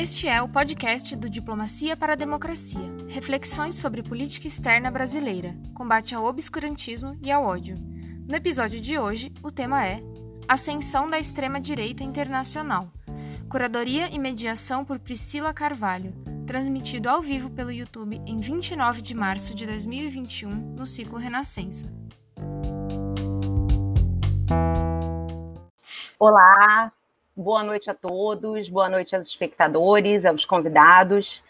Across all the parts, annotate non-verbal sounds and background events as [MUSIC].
Este é o podcast do Diplomacia para a Democracia. Reflexões sobre política externa brasileira, combate ao obscurantismo e ao ódio. No episódio de hoje, o tema é Ascensão da Extrema-Direita Internacional. Curadoria e mediação por Priscila Carvalho, transmitido ao vivo pelo YouTube em 29 de março de 2021, no ciclo Renascença. Olá, Boa noite a todos, boa noite aos espectadores, aos convidados.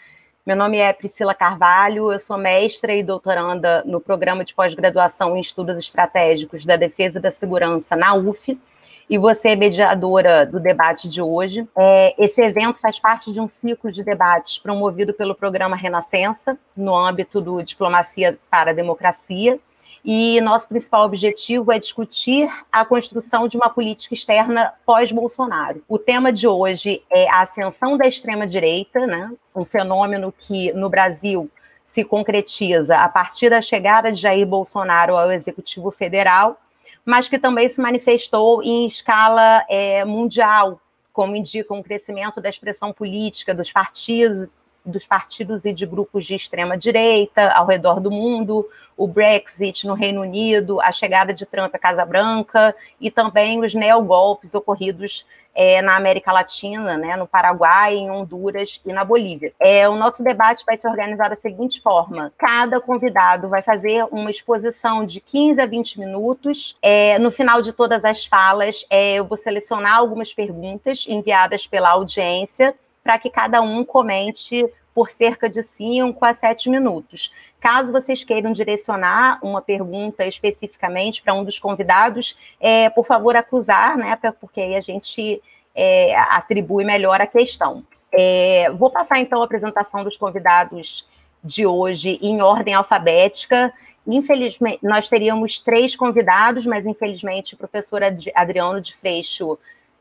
Meu nome é Priscila Carvalho, eu sou mestra e doutoranda no programa de pós-graduação em Estudos Estratégicos da Defesa e da Segurança na UF, e você é mediadora do debate de hoje. É, esse evento faz parte de um ciclo de debates promovido pelo programa Renascença, no âmbito do Diplomacia para a Democracia, e nosso principal objetivo é discutir a construção de uma política externa pós-Bolsonaro. O tema de hoje é a ascensão da extrema-direita, né? um fenômeno que no Brasil se concretiza a partir da chegada de Jair Bolsonaro ao Executivo Federal, mas que também se manifestou em escala é, mundial, como indica um crescimento da expressão política dos partidos dos partidos e de grupos de extrema direita ao redor do mundo, o Brexit no Reino Unido, a chegada de Trump à Casa Branca e também os neogolpes ocorridos é, na América Latina, né, no Paraguai, em Honduras e na Bolívia. É, o nosso debate vai ser organizado da seguinte forma: cada convidado vai fazer uma exposição de 15 a 20 minutos. É, no final de todas as falas, é, eu vou selecionar algumas perguntas enviadas pela audiência para que cada um comente por cerca de 5 a 7 minutos. Caso vocês queiram direcionar uma pergunta especificamente para um dos convidados, é, por favor, acusar, né? Porque aí a gente é, atribui melhor a questão. É, vou passar então a apresentação dos convidados de hoje em ordem alfabética. Infelizmente, nós teríamos três convidados, mas infelizmente o professor Adriano de Freixo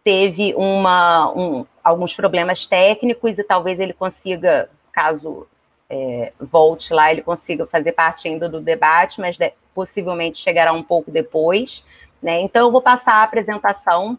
teve uma, um, alguns problemas técnicos e talvez ele consiga, caso é, volte lá, ele consiga fazer parte ainda do debate, mas de, possivelmente chegará um pouco depois. Né? Então, eu vou passar a apresentação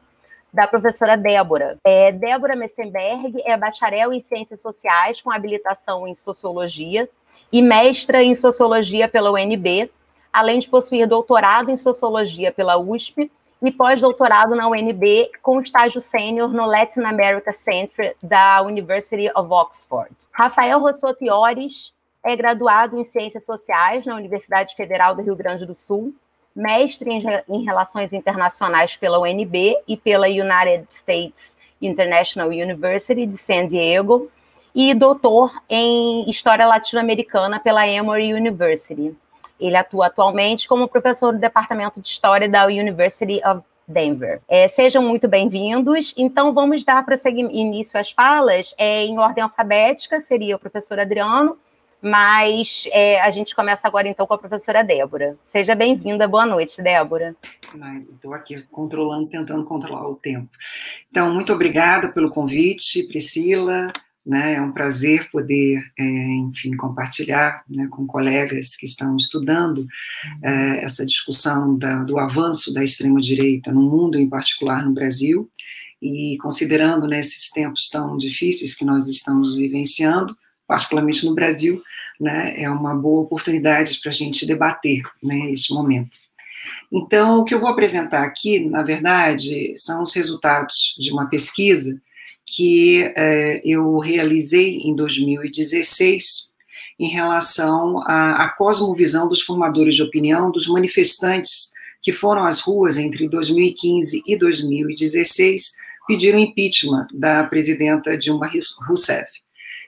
da professora Débora. É, Débora Messenberg é bacharel em Ciências Sociais com habilitação em Sociologia e mestra em Sociologia pela UNB, além de possuir doutorado em Sociologia pela USP e pós-doutorado na UNB com estágio sênior no Latin America Center da University of Oxford. Rafael Rossotti Ores é graduado em Ciências Sociais na Universidade Federal do Rio Grande do Sul, mestre em, em Relações Internacionais pela UNB e pela United States International University de San Diego e doutor em História Latino-Americana pela Emory University. Ele atua atualmente como professor do Departamento de História da University of Denver. É, sejam muito bem-vindos. Então, vamos dar início às falas é, em ordem alfabética, seria o professor Adriano, mas é, a gente começa agora, então, com a professora Débora. Seja bem-vinda, boa noite, Débora. Estou aqui controlando, tentando controlar o tempo. Então, muito obrigada pelo convite, Priscila, né? É um prazer poder, é, enfim, compartilhar né, com colegas que estão estudando é, essa discussão da, do avanço da extrema-direita no mundo, em particular no Brasil, e considerando né, tempos tão difíceis que nós estamos vivenciando, particularmente no Brasil, né, é uma boa oportunidade para a gente debater né, momento. Então, o que eu vou apresentar aqui, na verdade, são os resultados de uma pesquisa que é, eu realizei em 2016 em relação à, à cosmovisão dos formadores de opinião, dos manifestantes que foram às ruas entre 2015 e 2016 pediram impeachment da presidenta Dilma Rousseff.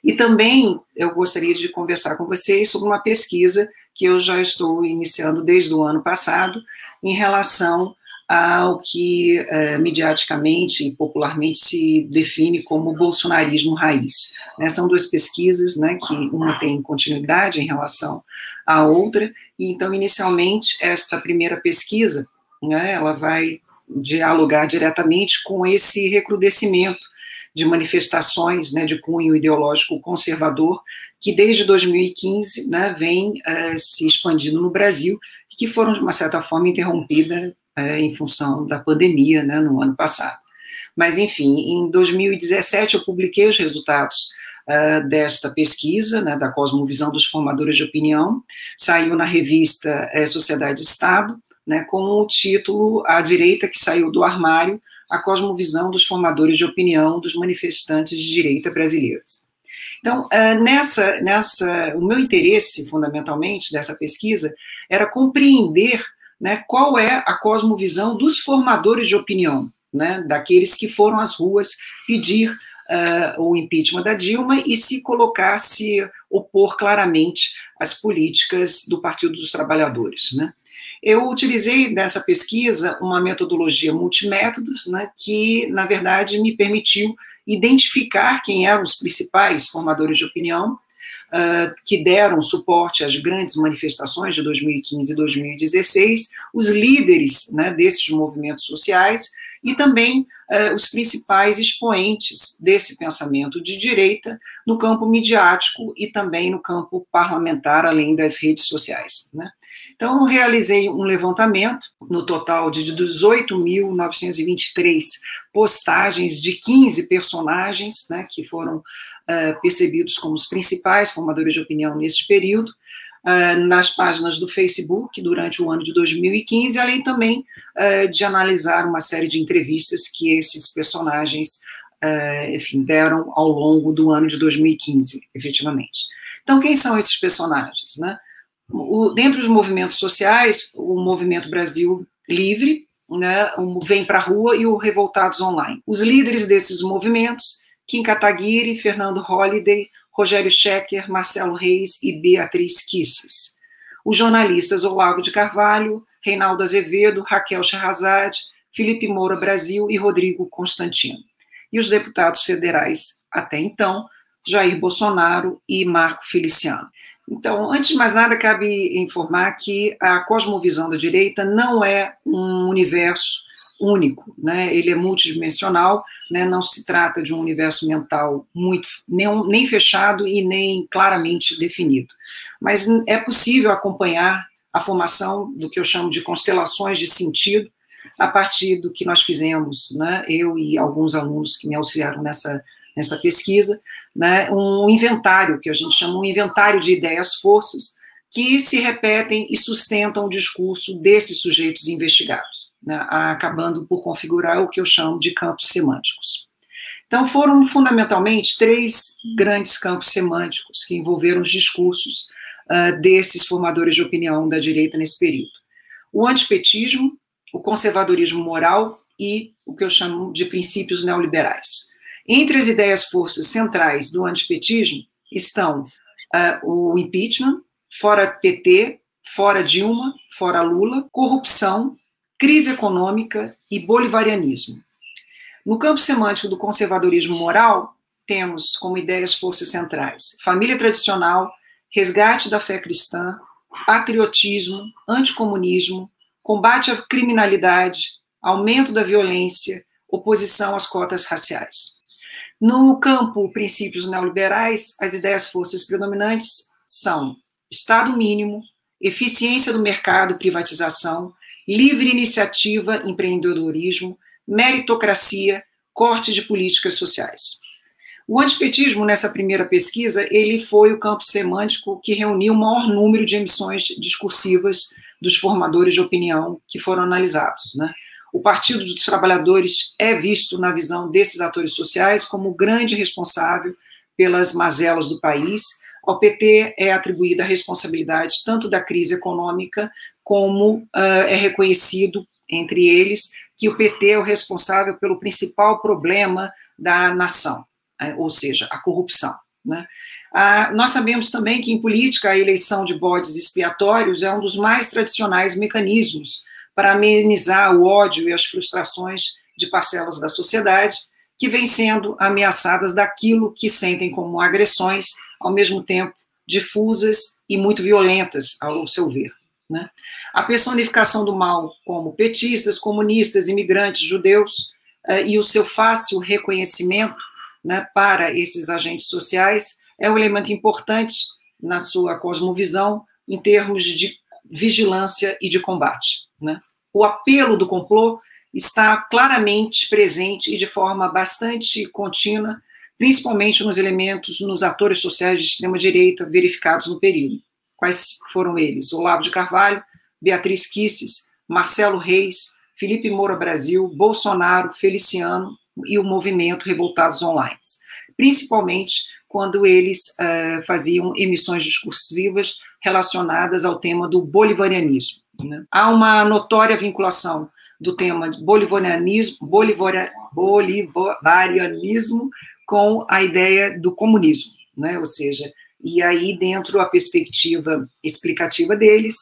E também eu gostaria de conversar com vocês sobre uma pesquisa que eu já estou iniciando desde o ano passado em relação ao que é, mediaticamente e popularmente se define como bolsonarismo raiz. Né, são duas pesquisas, né, que uma tem continuidade em relação à outra, e então, inicialmente, esta primeira pesquisa, né, ela vai dialogar diretamente com esse recrudescimento de manifestações né, de cunho ideológico conservador, que desde 2015 né, vem uh, se expandindo no Brasil, que foram, de uma certa forma, interrompidas é, em função da pandemia né, no ano passado. Mas, enfim, em 2017 eu publiquei os resultados uh, desta pesquisa, né, da Cosmovisão dos Formadores de Opinião, saiu na revista é, Sociedade e Estado, né, com o título A Direita que Saiu do Armário, a Cosmovisão dos Formadores de Opinião dos Manifestantes de Direita Brasileiros. Então, uh, nessa, nessa, o meu interesse, fundamentalmente, dessa pesquisa era compreender né, qual é a cosmovisão dos formadores de opinião, né, daqueles que foram às ruas pedir uh, o impeachment da Dilma e se colocar, se opor claramente às políticas do Partido dos Trabalhadores. Né. Eu utilizei nessa pesquisa uma metodologia multimétodos, né, que, na verdade, me permitiu identificar quem eram os principais formadores de opinião uh, que deram suporte às grandes manifestações de 2015 e 2016, os líderes né, desses movimentos sociais e também uh, os principais expoentes desse pensamento de direita no campo midiático e também no campo parlamentar, além das redes sociais. Né? Então, realizei um levantamento no total de 18.923 postagens de 15 personagens, né, que foram uh, percebidos como os principais formadores de opinião neste período, uh, nas páginas do Facebook durante o ano de 2015, além também uh, de analisar uma série de entrevistas que esses personagens, enfim, deram ao longo do ano de 2015, efetivamente. Então, quem são esses personagens, né? O, dentro dos movimentos sociais, o Movimento Brasil Livre, né, o Vem para a Rua e o Revoltados Online. Os líderes desses movimentos, Kim Kataguiri, Fernando Holliday, Rogério Schecker, Marcelo Reis e Beatriz Kisses. Os jornalistas Olavo de Carvalho, Reinaldo Azevedo, Raquel Shahrazad, Felipe Moura Brasil e Rodrigo Constantino. E os deputados federais, até então, Jair Bolsonaro e Marco Feliciano. Então, antes de mais nada, cabe informar que a cosmovisão da direita não é um universo único, né? ele é multidimensional, né? não se trata de um universo mental muito nem, nem fechado e nem claramente definido. Mas é possível acompanhar a formação do que eu chamo de constelações de sentido, a partir do que nós fizemos, né? eu e alguns alunos que me auxiliaram nessa, nessa pesquisa, né, um inventário, que a gente chama um inventário de ideias-forças, que se repetem e sustentam o discurso desses sujeitos investigados, né, acabando por configurar o que eu chamo de campos semânticos. Então, foram fundamentalmente três grandes campos semânticos que envolveram os discursos uh, desses formadores de opinião da direita nesse período: o antipetismo, o conservadorismo moral e o que eu chamo de princípios neoliberais. Entre as ideias-forças centrais do antipetismo estão uh, o impeachment, fora PT, fora Dilma, fora Lula, corrupção, crise econômica e bolivarianismo. No campo semântico do conservadorismo moral, temos como ideias-forças centrais família tradicional, resgate da fé cristã, patriotismo, anticomunismo, combate à criminalidade, aumento da violência, oposição às cotas raciais. No campo princípios neoliberais, as ideias forças predominantes são Estado mínimo, eficiência do mercado, privatização, livre iniciativa, empreendedorismo, meritocracia, corte de políticas sociais. O antipetismo, nessa primeira pesquisa, ele foi o campo semântico que reuniu o maior número de emissões discursivas dos formadores de opinião que foram analisados. Né? O Partido dos Trabalhadores é visto, na visão desses atores sociais, como o grande responsável pelas mazelas do país. Ao PT é atribuída a responsabilidade tanto da crise econômica, como uh, é reconhecido entre eles que o PT é o responsável pelo principal problema da nação, né, ou seja, a corrupção. Né? Ah, nós sabemos também que em política a eleição de bodes expiatórios é um dos mais tradicionais mecanismos para amenizar o ódio e as frustrações de parcelas da sociedade que vêm sendo ameaçadas daquilo que sentem como agressões, ao mesmo tempo difusas e muito violentas, ao seu ver. Né? A personificação do mal, como petistas, comunistas, imigrantes, judeus, eh, e o seu fácil reconhecimento né, para esses agentes sociais é um elemento importante na sua cosmovisão em termos de vigilância e de combate. Né? O apelo do complô está claramente presente e de forma bastante contínua, principalmente nos elementos, nos atores sociais de extrema-direita verificados no período. Quais foram eles? Olavo de Carvalho, Beatriz Kisses, Marcelo Reis, Felipe Moura Brasil, Bolsonaro, Feliciano e o movimento Revoltados Online, principalmente quando eles uh, faziam emissões discursivas relacionadas ao tema do bolivarianismo. Né? Há uma notória vinculação do tema bolivarianismo, bolivaria, bolivarianismo com a ideia do comunismo, né? ou seja, e aí dentro a perspectiva explicativa deles,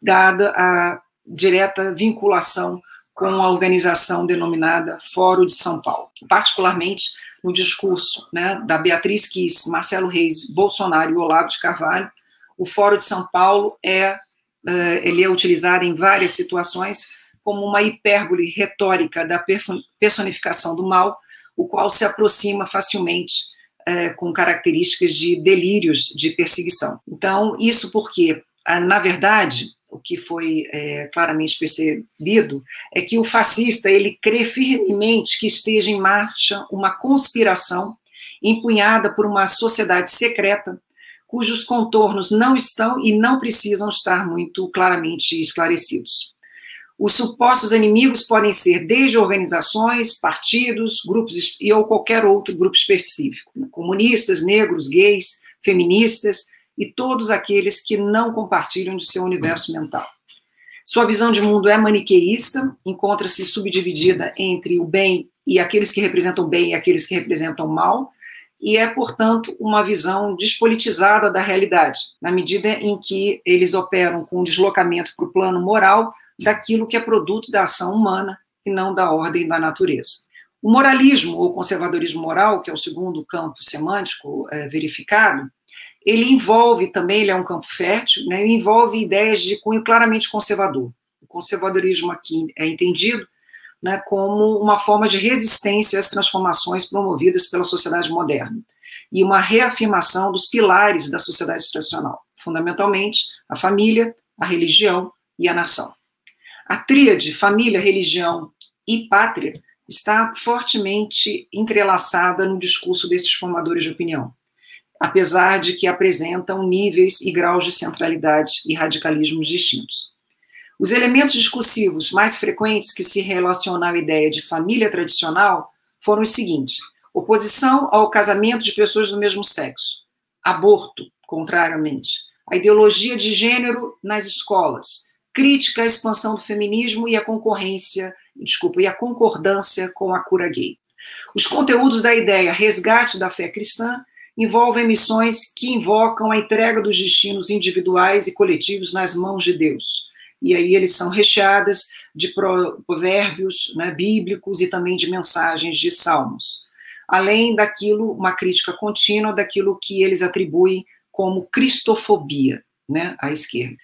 dada a direta vinculação com a organização denominada Fórum de São Paulo, particularmente no discurso né, da Beatriz Kiss, Marcelo Reis, Bolsonaro e Olavo de Carvalho, o Fórum de São Paulo é, ele é utilizado em várias situações como uma hipérbole retórica da personificação do mal, o qual se aproxima facilmente uh, com características de delírios de perseguição. Então, isso porque, uh, na verdade, o que foi é, claramente percebido é que o fascista ele crê firmemente que esteja em marcha uma conspiração empunhada por uma sociedade secreta cujos contornos não estão e não precisam estar muito claramente esclarecidos. Os supostos inimigos podem ser desde organizações, partidos, grupos e ou qualquer outro grupo específico, comunistas, negros, gays, feministas, e todos aqueles que não compartilham de seu universo mental. Sua visão de mundo é maniqueísta, encontra-se subdividida entre o bem e aqueles que representam o bem e aqueles que representam o mal, e é, portanto, uma visão despolitizada da realidade, na medida em que eles operam com um deslocamento para o plano moral daquilo que é produto da ação humana e não da ordem da natureza. O moralismo, ou conservadorismo moral, que é o segundo campo semântico é, verificado, ele envolve também, ele é um campo fértil, né, envolve ideias de cunho claramente conservador. O conservadorismo aqui é entendido né, como uma forma de resistência às transformações promovidas pela sociedade moderna e uma reafirmação dos pilares da sociedade tradicional, fundamentalmente a família, a religião e a nação. A tríade família, religião e pátria está fortemente entrelaçada no discurso desses formadores de opinião apesar de que apresentam níveis e graus de centralidade e radicalismos distintos. Os elementos discursivos mais frequentes que se relacionam à ideia de família tradicional foram os seguintes: oposição ao casamento de pessoas do mesmo sexo, aborto, contrariamente, a ideologia de gênero nas escolas, crítica à expansão do feminismo e a concorrência, desculpa, e a concordância com a cura gay. Os conteúdos da ideia resgate da fé cristã envolvem missões que invocam a entrega dos destinos individuais e coletivos nas mãos de Deus. E aí eles são recheadas de provérbios né, bíblicos e também de mensagens de salmos. Além daquilo, uma crítica contínua daquilo que eles atribuem como cristofobia né, à esquerda.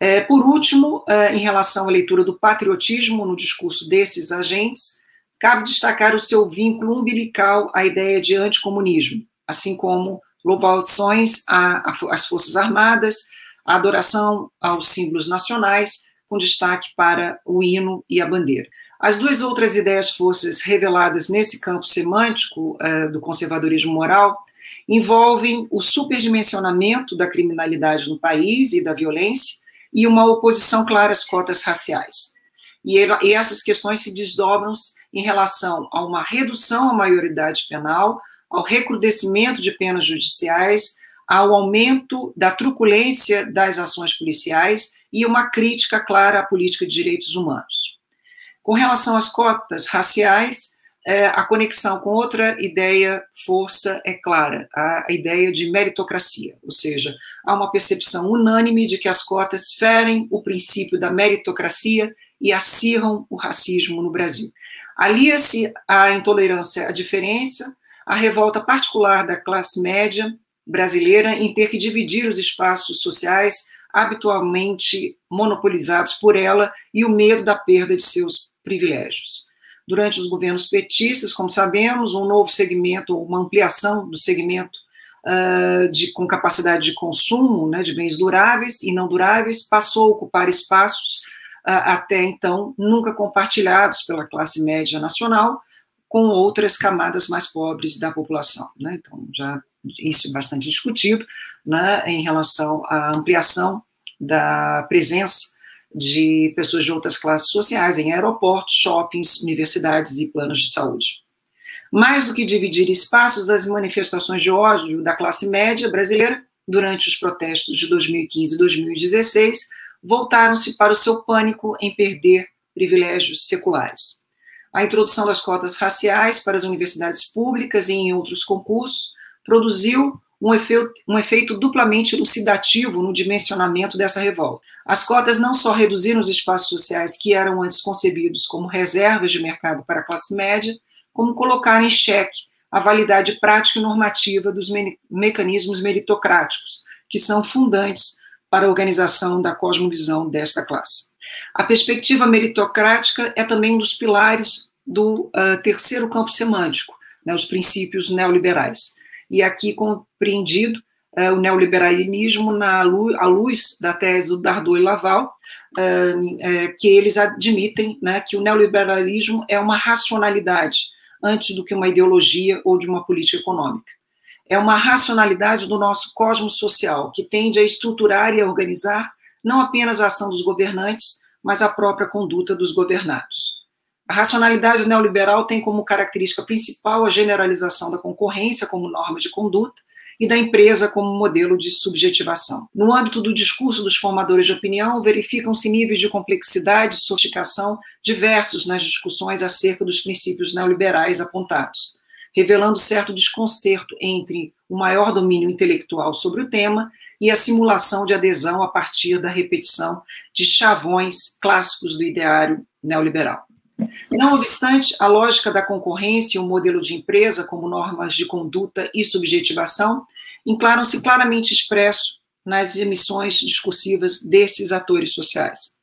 É, por último, é, em relação à leitura do patriotismo no discurso desses agentes, cabe destacar o seu vínculo umbilical à ideia de anticomunismo, assim como louvações às Forças Armadas, a adoração aos símbolos nacionais, com destaque para o hino e a bandeira. As duas outras ideias forças reveladas nesse campo semântico uh, do conservadorismo moral envolvem o superdimensionamento da criminalidade no país e da violência e uma oposição clara às cotas raciais. E, e essas questões se desdobram em relação a uma redução à maioridade penal, ao recrudescimento de penas judiciais, ao aumento da truculência das ações policiais e uma crítica clara à política de direitos humanos. Com relação às cotas raciais, é, a conexão com outra ideia, força, é clara, a ideia de meritocracia, ou seja, há uma percepção unânime de que as cotas ferem o princípio da meritocracia e acirram o racismo no Brasil. Alia-se a intolerância à diferença, a revolta particular da classe média brasileira em ter que dividir os espaços sociais habitualmente monopolizados por ela e o medo da perda de seus privilégios. Durante os governos petistas, como sabemos, um novo segmento, uma ampliação do segmento uh, de, com capacidade de consumo né, de bens duráveis e não duráveis passou a ocupar espaços até então nunca compartilhados pela classe média nacional com outras camadas mais pobres da população. Né? Então, já isso é bastante discutido né, em relação à ampliação da presença de pessoas de outras classes sociais em aeroportos, shoppings, universidades e planos de saúde. Mais do que dividir espaços, as manifestações de ódio da classe média brasileira durante os protestos de 2015 e 2016 voltaram-se para o seu pânico em perder privilégios seculares. A introdução das cotas raciais para as universidades públicas e em outros concursos produziu um efeito, um efeito duplamente elucidativo no dimensionamento dessa revolta. As cotas não só reduziram os espaços sociais que eram antes concebidos como reservas de mercado para a classe média, como colocaram em xeque a validade prática e normativa dos me mecanismos meritocráticos, que são fundantes para a organização da cosmovisão desta classe. A perspectiva meritocrática é também um dos pilares do uh, terceiro campo semântico, né, os princípios neoliberais. E aqui compreendido uh, o neoliberalismo na luz, à luz da tese do Dardot e Laval, uh, que eles admitem né, que o neoliberalismo é uma racionalidade antes do que uma ideologia ou de uma política econômica é uma racionalidade do nosso cosmos social, que tende a estruturar e a organizar não apenas a ação dos governantes, mas a própria conduta dos governados. A racionalidade neoliberal tem como característica principal a generalização da concorrência como norma de conduta e da empresa como modelo de subjetivação. No âmbito do discurso dos formadores de opinião, verificam-se níveis de complexidade e sofisticação diversos nas discussões acerca dos princípios neoliberais apontados revelando certo desconcerto entre o maior domínio intelectual sobre o tema e a simulação de adesão a partir da repetição de chavões clássicos do ideário neoliberal. Não obstante, a lógica da concorrência e o modelo de empresa como normas de conduta e subjetivação encaram-se claramente expresso nas emissões discursivas desses atores sociais.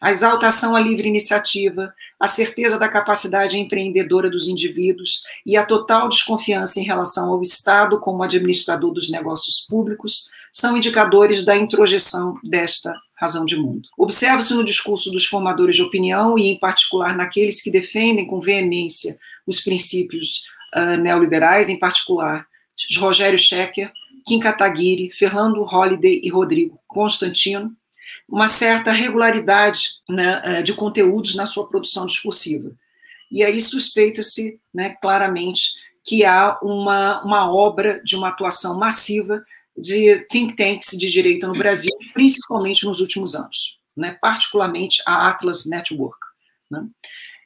A exaltação à livre iniciativa, a certeza da capacidade empreendedora dos indivíduos e a total desconfiança em relação ao Estado como administrador dos negócios públicos são indicadores da introjeção desta razão de mundo. Observa-se no discurso dos formadores de opinião e, em particular, naqueles que defendem com veemência os princípios uh, neoliberais, em particular Rogério Schecker, Kim Kataguiri, Fernando Holliday e Rodrigo Constantino, uma certa regularidade né, eh, de conteúdos na sua produção discursiva. E aí suspeita-se né, claramente que há uma, uma obra de uma atuação massiva de think tanks de direita no Brasil, principalmente nos últimos anos, né, particularmente a Atlas Network. Né.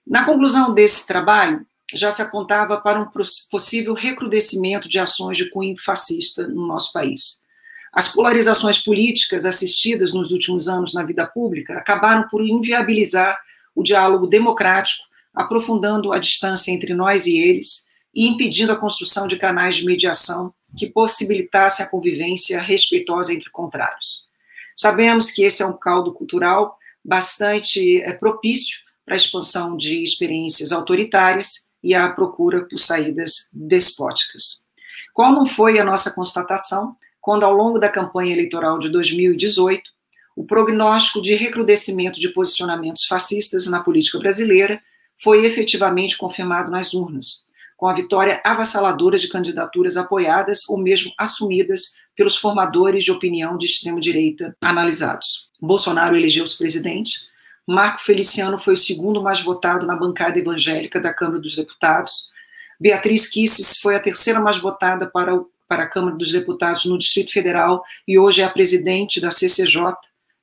Na conclusão desse trabalho, já se apontava para um possível recrudescimento de ações de cunho fascista no nosso país. As polarizações políticas assistidas nos últimos anos na vida pública acabaram por inviabilizar o diálogo democrático, aprofundando a distância entre nós e eles e impedindo a construção de canais de mediação que possibilitassem a convivência respeitosa entre contrários. Sabemos que esse é um caldo cultural bastante é, propício para a expansão de experiências autoritárias e a procura por saídas despóticas. Qual não foi a nossa constatação quando, ao longo da campanha eleitoral de 2018, o prognóstico de recrudescimento de posicionamentos fascistas na política brasileira foi efetivamente confirmado nas urnas, com a vitória avassaladora de candidaturas apoiadas ou mesmo assumidas pelos formadores de opinião de extrema-direita analisados. Bolsonaro elegeu-se presidente, Marco Feliciano foi o segundo mais votado na bancada evangélica da Câmara dos Deputados, Beatriz Kisses foi a terceira mais votada para o para a Câmara dos Deputados no Distrito Federal e hoje é a presidente da CCJ,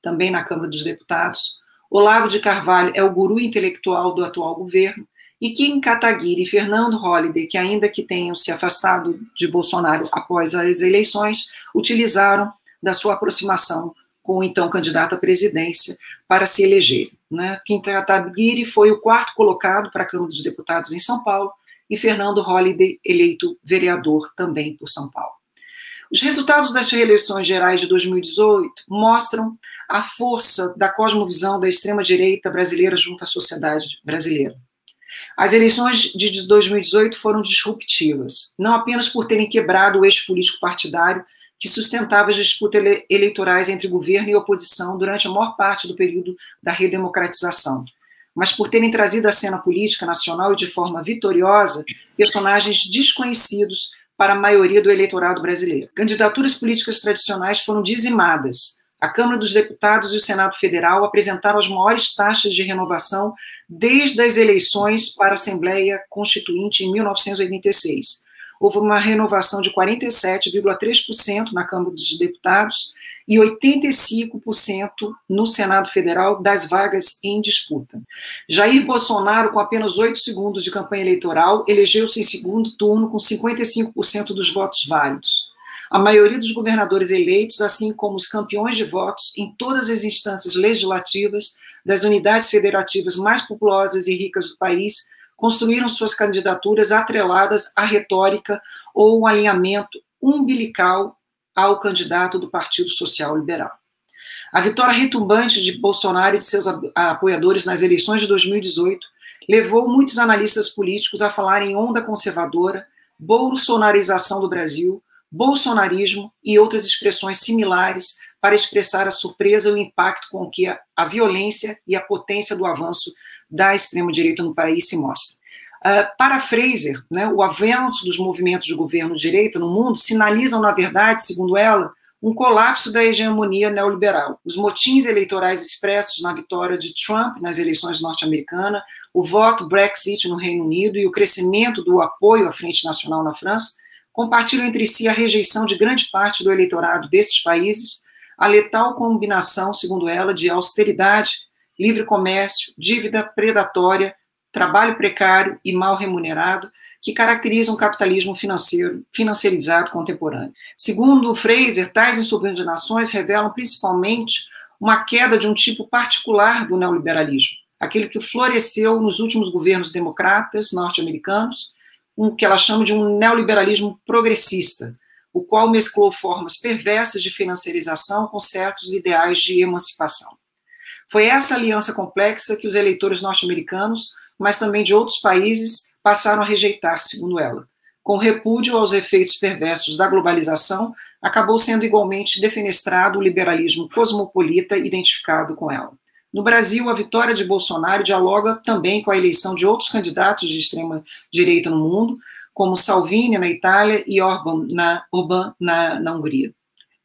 também na Câmara dos Deputados. Olavo de Carvalho é o guru intelectual do atual governo e Kim Kataguiri e Fernando Holliday, que ainda que tenham se afastado de Bolsonaro após as eleições, utilizaram da sua aproximação com o então candidato à presidência para se eleger. Né? Kim Kataguiri foi o quarto colocado para a Câmara dos Deputados em São Paulo e Fernando Holliday, eleito vereador também por São Paulo. Os resultados das reeleições gerais de 2018 mostram a força da cosmovisão da extrema-direita brasileira junto à sociedade brasileira. As eleições de 2018 foram disruptivas, não apenas por terem quebrado o eixo político partidário que sustentava as disputas ele eleitorais entre governo e oposição durante a maior parte do período da redemocratização. Mas por terem trazido à cena política nacional e de forma vitoriosa personagens desconhecidos para a maioria do eleitorado brasileiro. Candidaturas políticas tradicionais foram dizimadas. A Câmara dos Deputados e o Senado Federal apresentaram as maiores taxas de renovação desde as eleições para a Assembleia Constituinte em 1986 houve uma renovação de 47,3% na Câmara dos Deputados e 85% no Senado Federal das vagas em disputa. Jair Bolsonaro, com apenas oito segundos de campanha eleitoral, elegeu-se em segundo turno com 55% dos votos válidos. A maioria dos governadores eleitos, assim como os campeões de votos em todas as instâncias legislativas das unidades federativas mais populosas e ricas do país, construíram suas candidaturas atreladas à retórica ou um alinhamento umbilical ao candidato do Partido Social Liberal. A vitória retumbante de Bolsonaro e de seus apoiadores nas eleições de 2018 levou muitos analistas políticos a falar em onda conservadora, bolsonarização do Brasil, bolsonarismo e outras expressões similares para expressar a surpresa e o impacto com que a, a violência e a potência do avanço da extrema-direita no país se mostra. Uh, para Fraser, né, o avanço dos movimentos de governo de direita no mundo sinalizam, na verdade, segundo ela, um colapso da hegemonia neoliberal. Os motins eleitorais expressos na vitória de Trump nas eleições norte-americanas, o voto Brexit no Reino Unido e o crescimento do apoio à Frente Nacional na França compartilham entre si a rejeição de grande parte do eleitorado desses países a letal combinação, segundo ela, de austeridade, livre comércio, dívida predatória, trabalho precário e mal remunerado, que caracterizam o capitalismo financeiro, financiarizado contemporâneo. Segundo Fraser, tais insubordinações revelam principalmente uma queda de um tipo particular do neoliberalismo, aquele que floresceu nos últimos governos democratas norte-americanos, um que ela chama de um neoliberalismo progressista, o qual mesclou formas perversas de financiarização com certos ideais de emancipação. Foi essa aliança complexa que os eleitores norte-americanos, mas também de outros países, passaram a rejeitar, segundo ela. Com repúdio aos efeitos perversos da globalização, acabou sendo igualmente defenestrado o liberalismo cosmopolita identificado com ela. No Brasil, a vitória de Bolsonaro dialoga também com a eleição de outros candidatos de extrema direita no mundo, como Salvini na Itália e Orbán na, na, na Hungria.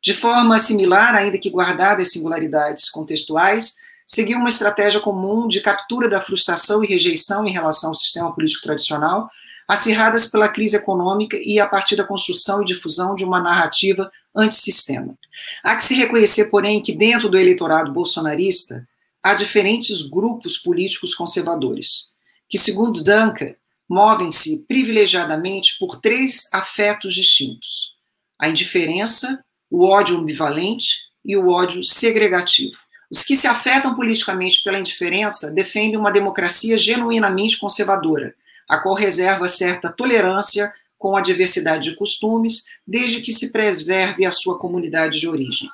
De forma similar, ainda que guardadas singularidades contextuais, seguiu uma estratégia comum de captura da frustração e rejeição em relação ao sistema político tradicional, acirradas pela crise econômica e a partir da construção e difusão de uma narrativa antissistema. Há que se reconhecer, porém, que dentro do eleitorado bolsonarista há diferentes grupos políticos conservadores, que, segundo Duncan, movem-se privilegiadamente por três afetos distintos: a indiferença, o ódio ambivalente e o ódio segregativo. Os que se afetam politicamente pela indiferença defendem uma democracia genuinamente conservadora, a qual reserva certa tolerância com a diversidade de costumes, desde que se preserve a sua comunidade de origem.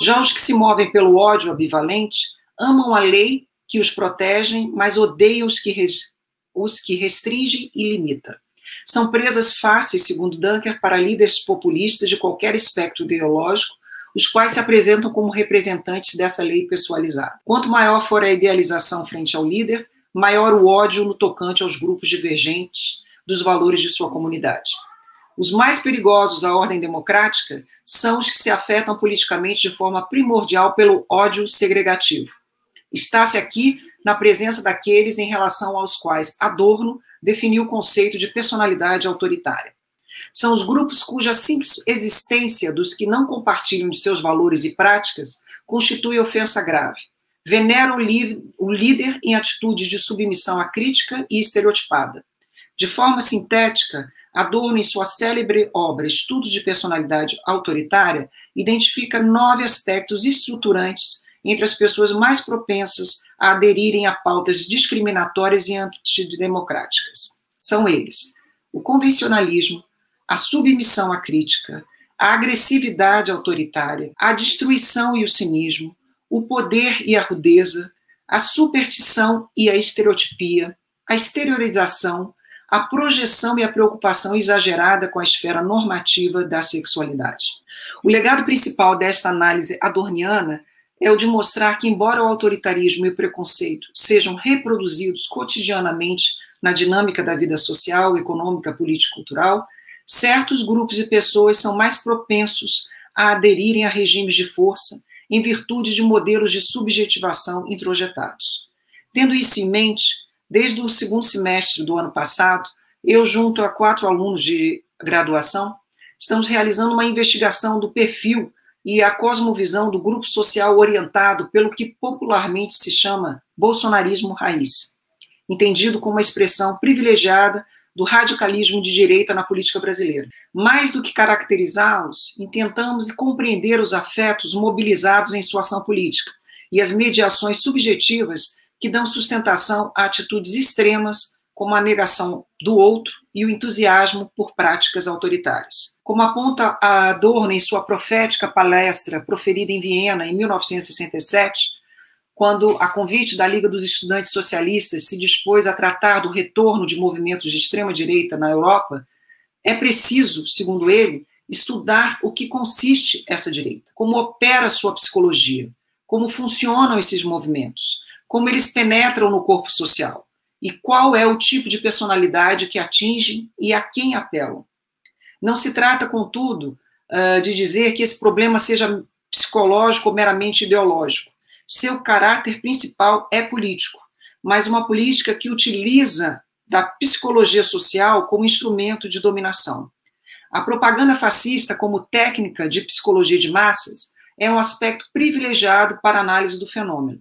Já os que se movem pelo ódio ambivalente amam a lei que os protegem, mas odeiam os que os que restringe e limita. São presas fáceis, segundo Dunker, para líderes populistas de qualquer espectro ideológico, os quais se apresentam como representantes dessa lei pessoalizada. Quanto maior for a idealização frente ao líder, maior o ódio no tocante aos grupos divergentes dos valores de sua comunidade. Os mais perigosos à ordem democrática são os que se afetam politicamente de forma primordial pelo ódio segregativo. Está-se aqui na presença daqueles em relação aos quais Adorno definiu o conceito de personalidade autoritária. São os grupos cuja simples existência dos que não compartilham de seus valores e práticas constitui ofensa grave. Veneram o líder em atitude de submissão à crítica e estereotipada. De forma sintética, Adorno, em sua célebre obra Estudos de Personalidade Autoritária, identifica nove aspectos estruturantes entre as pessoas mais propensas a aderirem a pautas discriminatórias e antidemocráticas. São eles: o convencionalismo, a submissão à crítica, a agressividade autoritária, a destruição e o cinismo, o poder e a rudeza, a superstição e a estereotipia, a exteriorização, a projeção e a preocupação exagerada com a esfera normativa da sexualidade. O legado principal desta análise adorniana é o de mostrar que, embora o autoritarismo e o preconceito sejam reproduzidos cotidianamente na dinâmica da vida social, econômica, política e cultural, certos grupos de pessoas são mais propensos a aderirem a regimes de força em virtude de modelos de subjetivação introjetados. Tendo isso em mente, desde o segundo semestre do ano passado, eu, junto a quatro alunos de graduação, estamos realizando uma investigação do perfil e a cosmovisão do grupo social orientado pelo que popularmente se chama bolsonarismo raiz, entendido como uma expressão privilegiada do radicalismo de direita na política brasileira. Mais do que caracterizá-los, intentamos compreender os afetos mobilizados em sua ação política e as mediações subjetivas que dão sustentação a atitudes extremas como a negação do outro e o entusiasmo por práticas autoritárias. Como aponta Adorno em sua profética palestra proferida em Viena em 1967, quando, a convite da Liga dos Estudantes Socialistas, se dispôs a tratar do retorno de movimentos de extrema-direita na Europa, é preciso, segundo ele, estudar o que consiste essa direita, como opera sua psicologia, como funcionam esses movimentos, como eles penetram no corpo social e qual é o tipo de personalidade que atingem e a quem apelam. Não se trata, contudo, ah, de dizer que esse problema seja psicológico ou meramente ideológico. Seu caráter principal é político, mas uma política que utiliza da psicologia social como instrumento de dominação. A propaganda fascista, como técnica de psicologia de massas, é um aspecto privilegiado para a análise do fenômeno.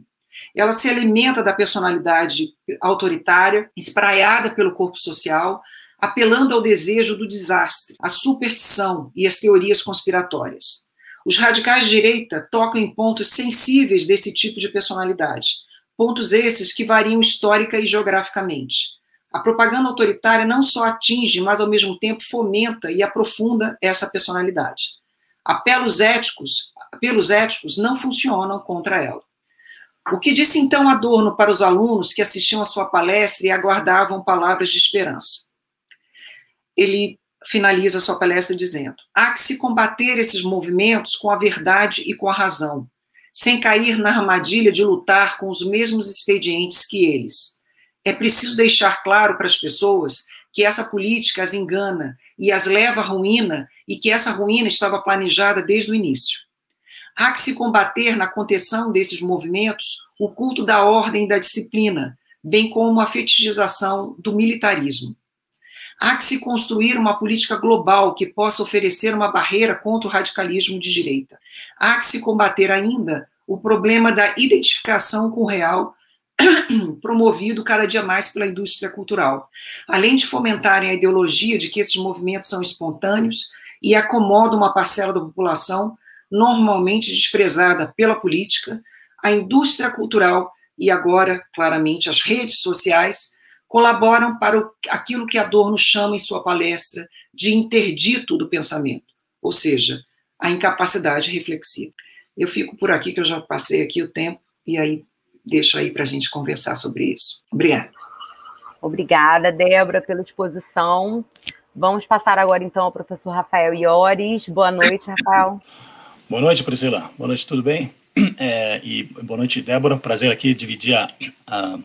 Ela se alimenta da personalidade autoritária, espraiada pelo corpo social, apelando ao desejo do desastre, à superstição e às teorias conspiratórias. Os radicais de direita tocam em pontos sensíveis desse tipo de personalidade, pontos esses que variam histórica e geograficamente. A propaganda autoritária não só atinge, mas ao mesmo tempo fomenta e aprofunda essa personalidade. Apelos éticos, apelos éticos não funcionam contra ela. O que disse então Adorno para os alunos que assistiam a sua palestra e aguardavam palavras de esperança? Ele finaliza sua palestra dizendo: há que se combater esses movimentos com a verdade e com a razão, sem cair na armadilha de lutar com os mesmos expedientes que eles. É preciso deixar claro para as pessoas que essa política as engana e as leva à ruína e que essa ruína estava planejada desde o início. Há que se combater na contenção desses movimentos o culto da ordem e da disciplina, bem como a fetichização do militarismo. Há que se construir uma política global que possa oferecer uma barreira contra o radicalismo de direita. Há que se combater ainda o problema da identificação com o real, [CLEARS THROAT] promovido cada dia mais pela indústria cultural, além de fomentarem a ideologia de que esses movimentos são espontâneos e acomodam uma parcela da população normalmente desprezada pela política, a indústria cultural e agora, claramente, as redes sociais colaboram para o, aquilo que Adorno chama em sua palestra de interdito do pensamento, ou seja, a incapacidade reflexiva. Eu fico por aqui, que eu já passei aqui o tempo, e aí deixo aí para a gente conversar sobre isso. Obrigada. Obrigada, Débora, pela exposição. Vamos passar agora, então, ao professor Rafael Iores. Boa noite, Rafael. Boa noite, Priscila. Boa noite, tudo bem? [CLEARS THROAT] É, e boa noite, Débora. Prazer aqui dividir a, a,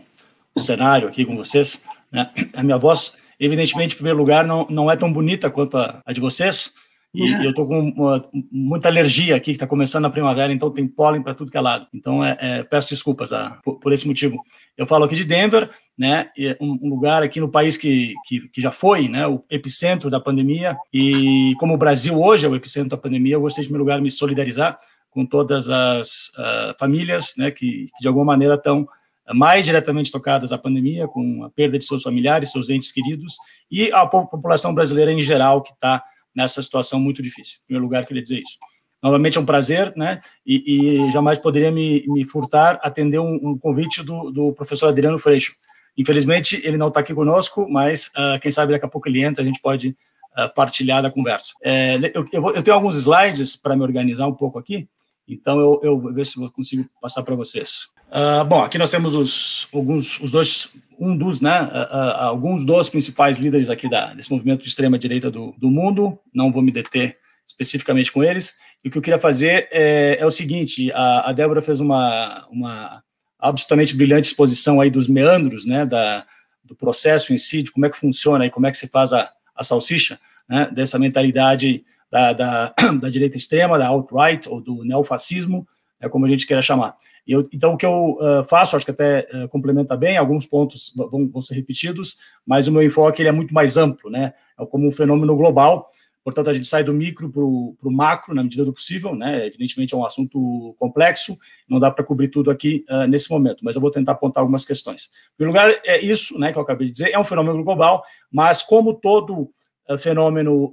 o cenário aqui com vocês. Né? A minha voz, evidentemente, em primeiro lugar, não, não é tão bonita quanto a, a de vocês, e, uhum. eu estou com uma, muita alergia aqui, que está começando a primavera, então tem pólen para tudo que é lado. Então, é, é, peço desculpas tá? por, por, esse motivo. Eu falo aqui de Denver, né, um, um lugar aqui no país que, que, que, já foi né, o epicentro da pandemia, e como o Brasil hoje é o epicentro da pandemia, eu gostaria de, primeiro lugar, me solidarizar com todas as uh, famílias né, que, que, de alguma maneira, estão mais diretamente tocadas à pandemia, com a perda de seus familiares, seus entes queridos, e a população brasileira em geral, que está nessa situação muito difícil. Em primeiro lugar, queria dizer isso. Novamente é um prazer, né? E, e jamais poderia me, me furtar atender um, um convite do, do, professor Adriano Freixo. Infelizmente, ele não está aqui conosco, mas uh, quem sabe daqui a pouco ele entra, a gente pode uh, partilhar da conversa. É, eu, eu, vou, eu, tenho alguns slides para me organizar um pouco aqui, então eu, eu vou ver se eu consigo passar para vocês. Uh, bom, aqui nós temos os, alguns, os dois um dos, né, alguns dos principais líderes aqui da, desse movimento de extrema direita do, do mundo. Não vou me deter especificamente com eles. E o que eu queria fazer é, é o seguinte: a, a Débora fez uma, uma absolutamente brilhante exposição aí dos meandros, né, da, do processo em si, de como é que funciona e como é que se faz a, a salsicha, né, dessa mentalidade da, da, [CLEARS THROAT] da direita extrema, da alt-right ou do neofascismo, é como a gente queira chamar. Eu, então, o que eu uh, faço, acho que até uh, complementa bem, alguns pontos vão, vão, ser repetidos, mas o meu enfoque ele é muito mais amplo, né? É como um fenômeno global, portanto, a gente sai do micro para o macro, na medida do possível, né? Evidentemente é um assunto complexo, não dá para cobrir tudo aqui uh, nesse momento, mas eu vou tentar apontar algumas questões. Em primeiro lugar, é isso, né, que eu acabei de dizer, é um fenômeno global, mas como todo fenômeno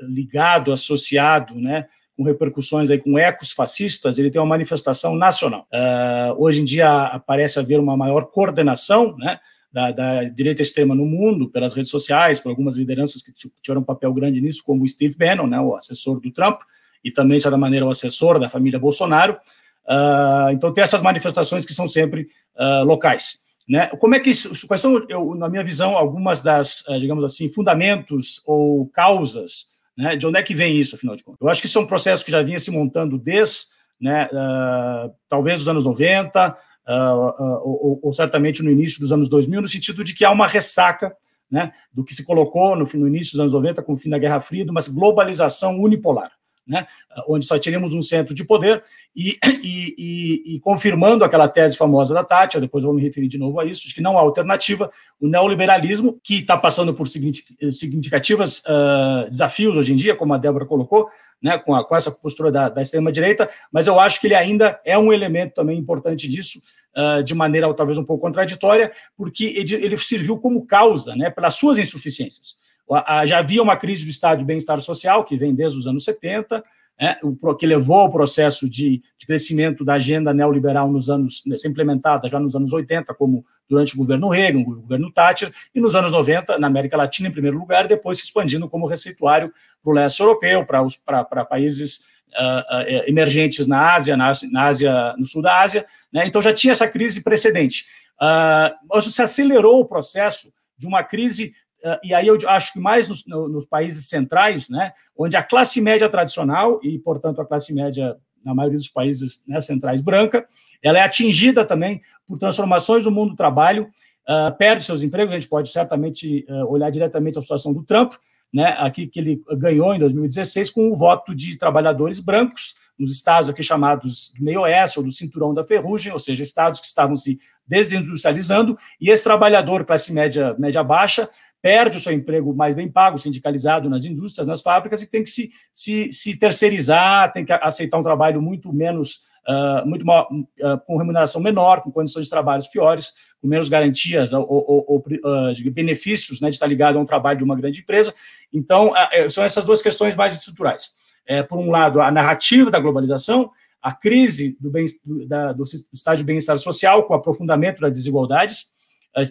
ligado, associado, né, com repercussões aí com ecos fascistas, ele tem uma manifestação nacional. Uh, hoje em dia parece haver uma maior coordenação, né, da, da, direita extrema no mundo, pelas redes sociais, por algumas lideranças que tiveram um papel grande nisso, como o Steve Bannon, né, o assessor do Trump, e também, de certa maneira, o assessor da família Bolsonaro. Uh, então, tem essas manifestações que são sempre uh, locais. Né? Como é que isso, quais são, eu, na minha visão, algumas das, digamos assim, fundamentos ou causas né? De onde é que vem isso, afinal de contas? Eu acho que isso é um processo que já vinha se montando desde, né, uh, talvez, os anos 90, uh, uh, ou, ou, certamente no início dos anos 2000, no sentido de que há uma ressaca né, do que se colocou no, no início dos anos 90 com o fim da Guerra Fria, de uma globalização unipolar né, onde só teríamos um centro de poder, e, [COUGHS] e, e, e, confirmando aquela tese famosa da Tati, depois vou me referir de novo a isso, de que não há alternativa, o neoliberalismo, que está passando por significativos uh, desafios hoje em dia, como a Débora colocou, né, com, a, com essa postura da, da extrema-direita, mas eu acho que ele ainda é um elemento também importante disso, uh, de maneira talvez um pouco contraditória, porque ele, ele serviu como causa né, pelas suas insuficiências. Já havia uma crise do estado de bem-estar social, que vem desde os anos 70, né, que levou ao processo de, de, crescimento da agenda neoliberal nos anos, implementada já nos anos 80, como durante o governo Reagan, o governo Thatcher, e nos anos 90, na América Latina, em primeiro lugar, depois se expandindo como receituário para o leste europeu, para países uh, uh, emergentes na Ásia, na, na, Ásia, no sul da Ásia. Né, então já tinha essa crise precedente. Uh, se acelerou o processo de uma crise e aí eu acho que mais nos, nos, países centrais, né, onde a classe média tradicional, e, portanto, a classe média, na maioria dos países né, centrais branca, ela é atingida também por transformações no mundo do trabalho, uh, perde seus empregos, a gente pode certamente uh, olhar diretamente a situação do Trump, né, aqui que ele ganhou em 2016 com o voto de trabalhadores brancos, nos estados aqui chamados do meio oeste ou do cinturão da ferrugem, ou seja, estados que estavam se desindustrializando, e esse trabalhador classe média, média baixa, perde o seu emprego mais bem pago, sindicalizado nas indústrias, nas fábricas, e tem que se, se, se terceirizar, tem que aceitar um trabalho muito menos, uh, muito uh, com remuneração menor, com condições de trabalho piores, com menos garantias ou, ou, ou uh, benefícios né, de estar ligado a um trabalho de uma grande empresa. Então, é, são essas duas questões mais estruturais. É, por um lado, a narrativa da globalização, a crise do, bem, do, da, do estado de bem-estar social, com o aprofundamento das desigualdades, eh,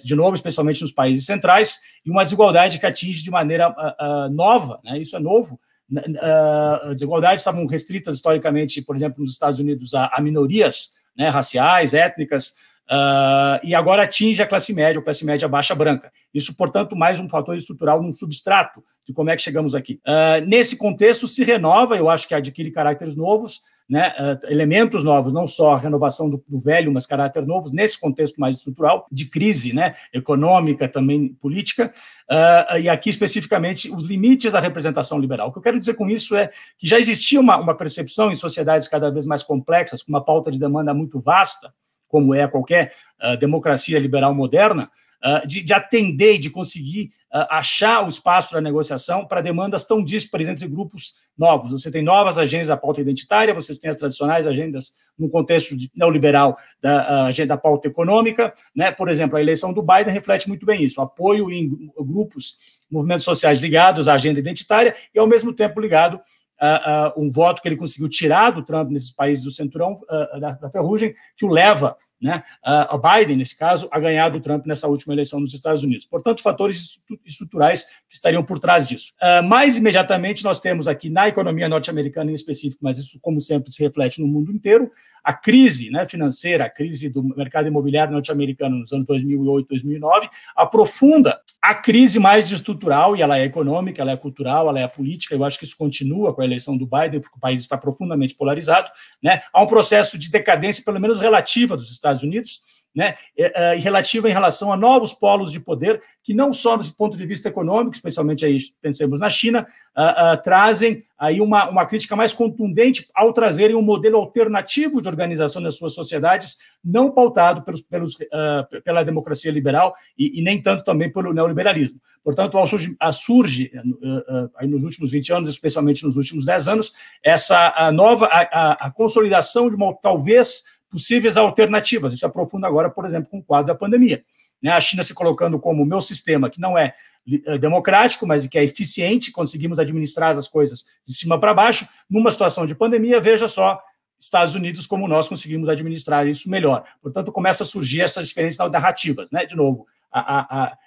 de novo, especialmente nos países centrais, e uma desigualdade que atinge de maneira uh, uh, nova, né? isso é novo. Uh, desigualdades estavam restritas historicamente, por exemplo, nos Estados Unidos, a, a minorias né, raciais, étnicas, Uh, e agora atinge a classe média, a classe média baixa branca. Isso, portanto, mais um fator estrutural, um substrato de como é que chegamos aqui. Uh, nesse contexto, se renova, eu acho que adquire caráteres novos, né, uh, elementos novos, não só a renovação do, do, velho, mas caráter novos, nesse contexto mais estrutural, de crise né, econômica, também política, e aqui especificamente os limites da representação liberal. O que eu quero dizer com isso é que já existia uma, uma percepção em sociedades cada vez mais complexas, com uma pauta de demanda muito vasta, como é qualquer uh, democracia liberal moderna, uh, de, de, atender e de conseguir uh, achar o espaço da negociação para demandas tão díspares entre grupos novos. Você tem novas agendas da pauta identitária, vocês têm as tradicionais agendas no contexto neoliberal da agenda da pauta econômica. Né? Por exemplo, a eleição do Biden reflete muito bem isso, apoio em grupos, movimentos sociais ligados à agenda identitária e, ao mesmo tempo, ligado uh, uh, um voto que ele conseguiu tirar do Trump nesses países do centurão uh, da, da, ferrugem, que o leva, né, a Biden, nesse caso, a ganhar do Trump nessa última eleição nos Estados Unidos. Portanto, fatores estruturais que estariam por trás disso. mais imediatamente, nós temos aqui na economia norte-americana em específico, mas isso, como sempre, se reflete no mundo inteiro, a crise né, financeira, a crise do mercado imobiliário norte-americano nos anos 2008, 2009, aprofunda a crise mais estrutural, e ela é econômica, ela é cultural, ela é política, eu acho que isso continua com a eleição do Biden, porque o país está profundamente polarizado, né? há um processo de decadência, pelo menos relativa, dos Estados Unidos, né, é, é, relativa em relação a novos polos de poder, que não só do ponto de vista econômico, especialmente aí pensemos na China, uh, uh, trazem aí uma, uma crítica mais contundente ao trazerem um modelo alternativo de organização das suas sociedades, não pautado pelos, pelos, uh, pela democracia liberal e, e, nem tanto também pelo neoliberalismo. Portanto, surge, surge aí nos últimos 20 anos, especialmente nos últimos 10 anos, essa nova a, a, a consolidação de uma talvez possíveis alternativas. Isso aprofunda agora, por exemplo, com o quadro da pandemia. Né? A China se colocando como o meu sistema, que não é eh, democrático, mas que é eficiente, conseguimos administrar as coisas de cima para baixo. Numa situação de pandemia, veja só, Estados Unidos, como nós conseguimos administrar isso melhor. Portanto, começa a surgir essas diferentes narrativas. Né? De novo, a, a,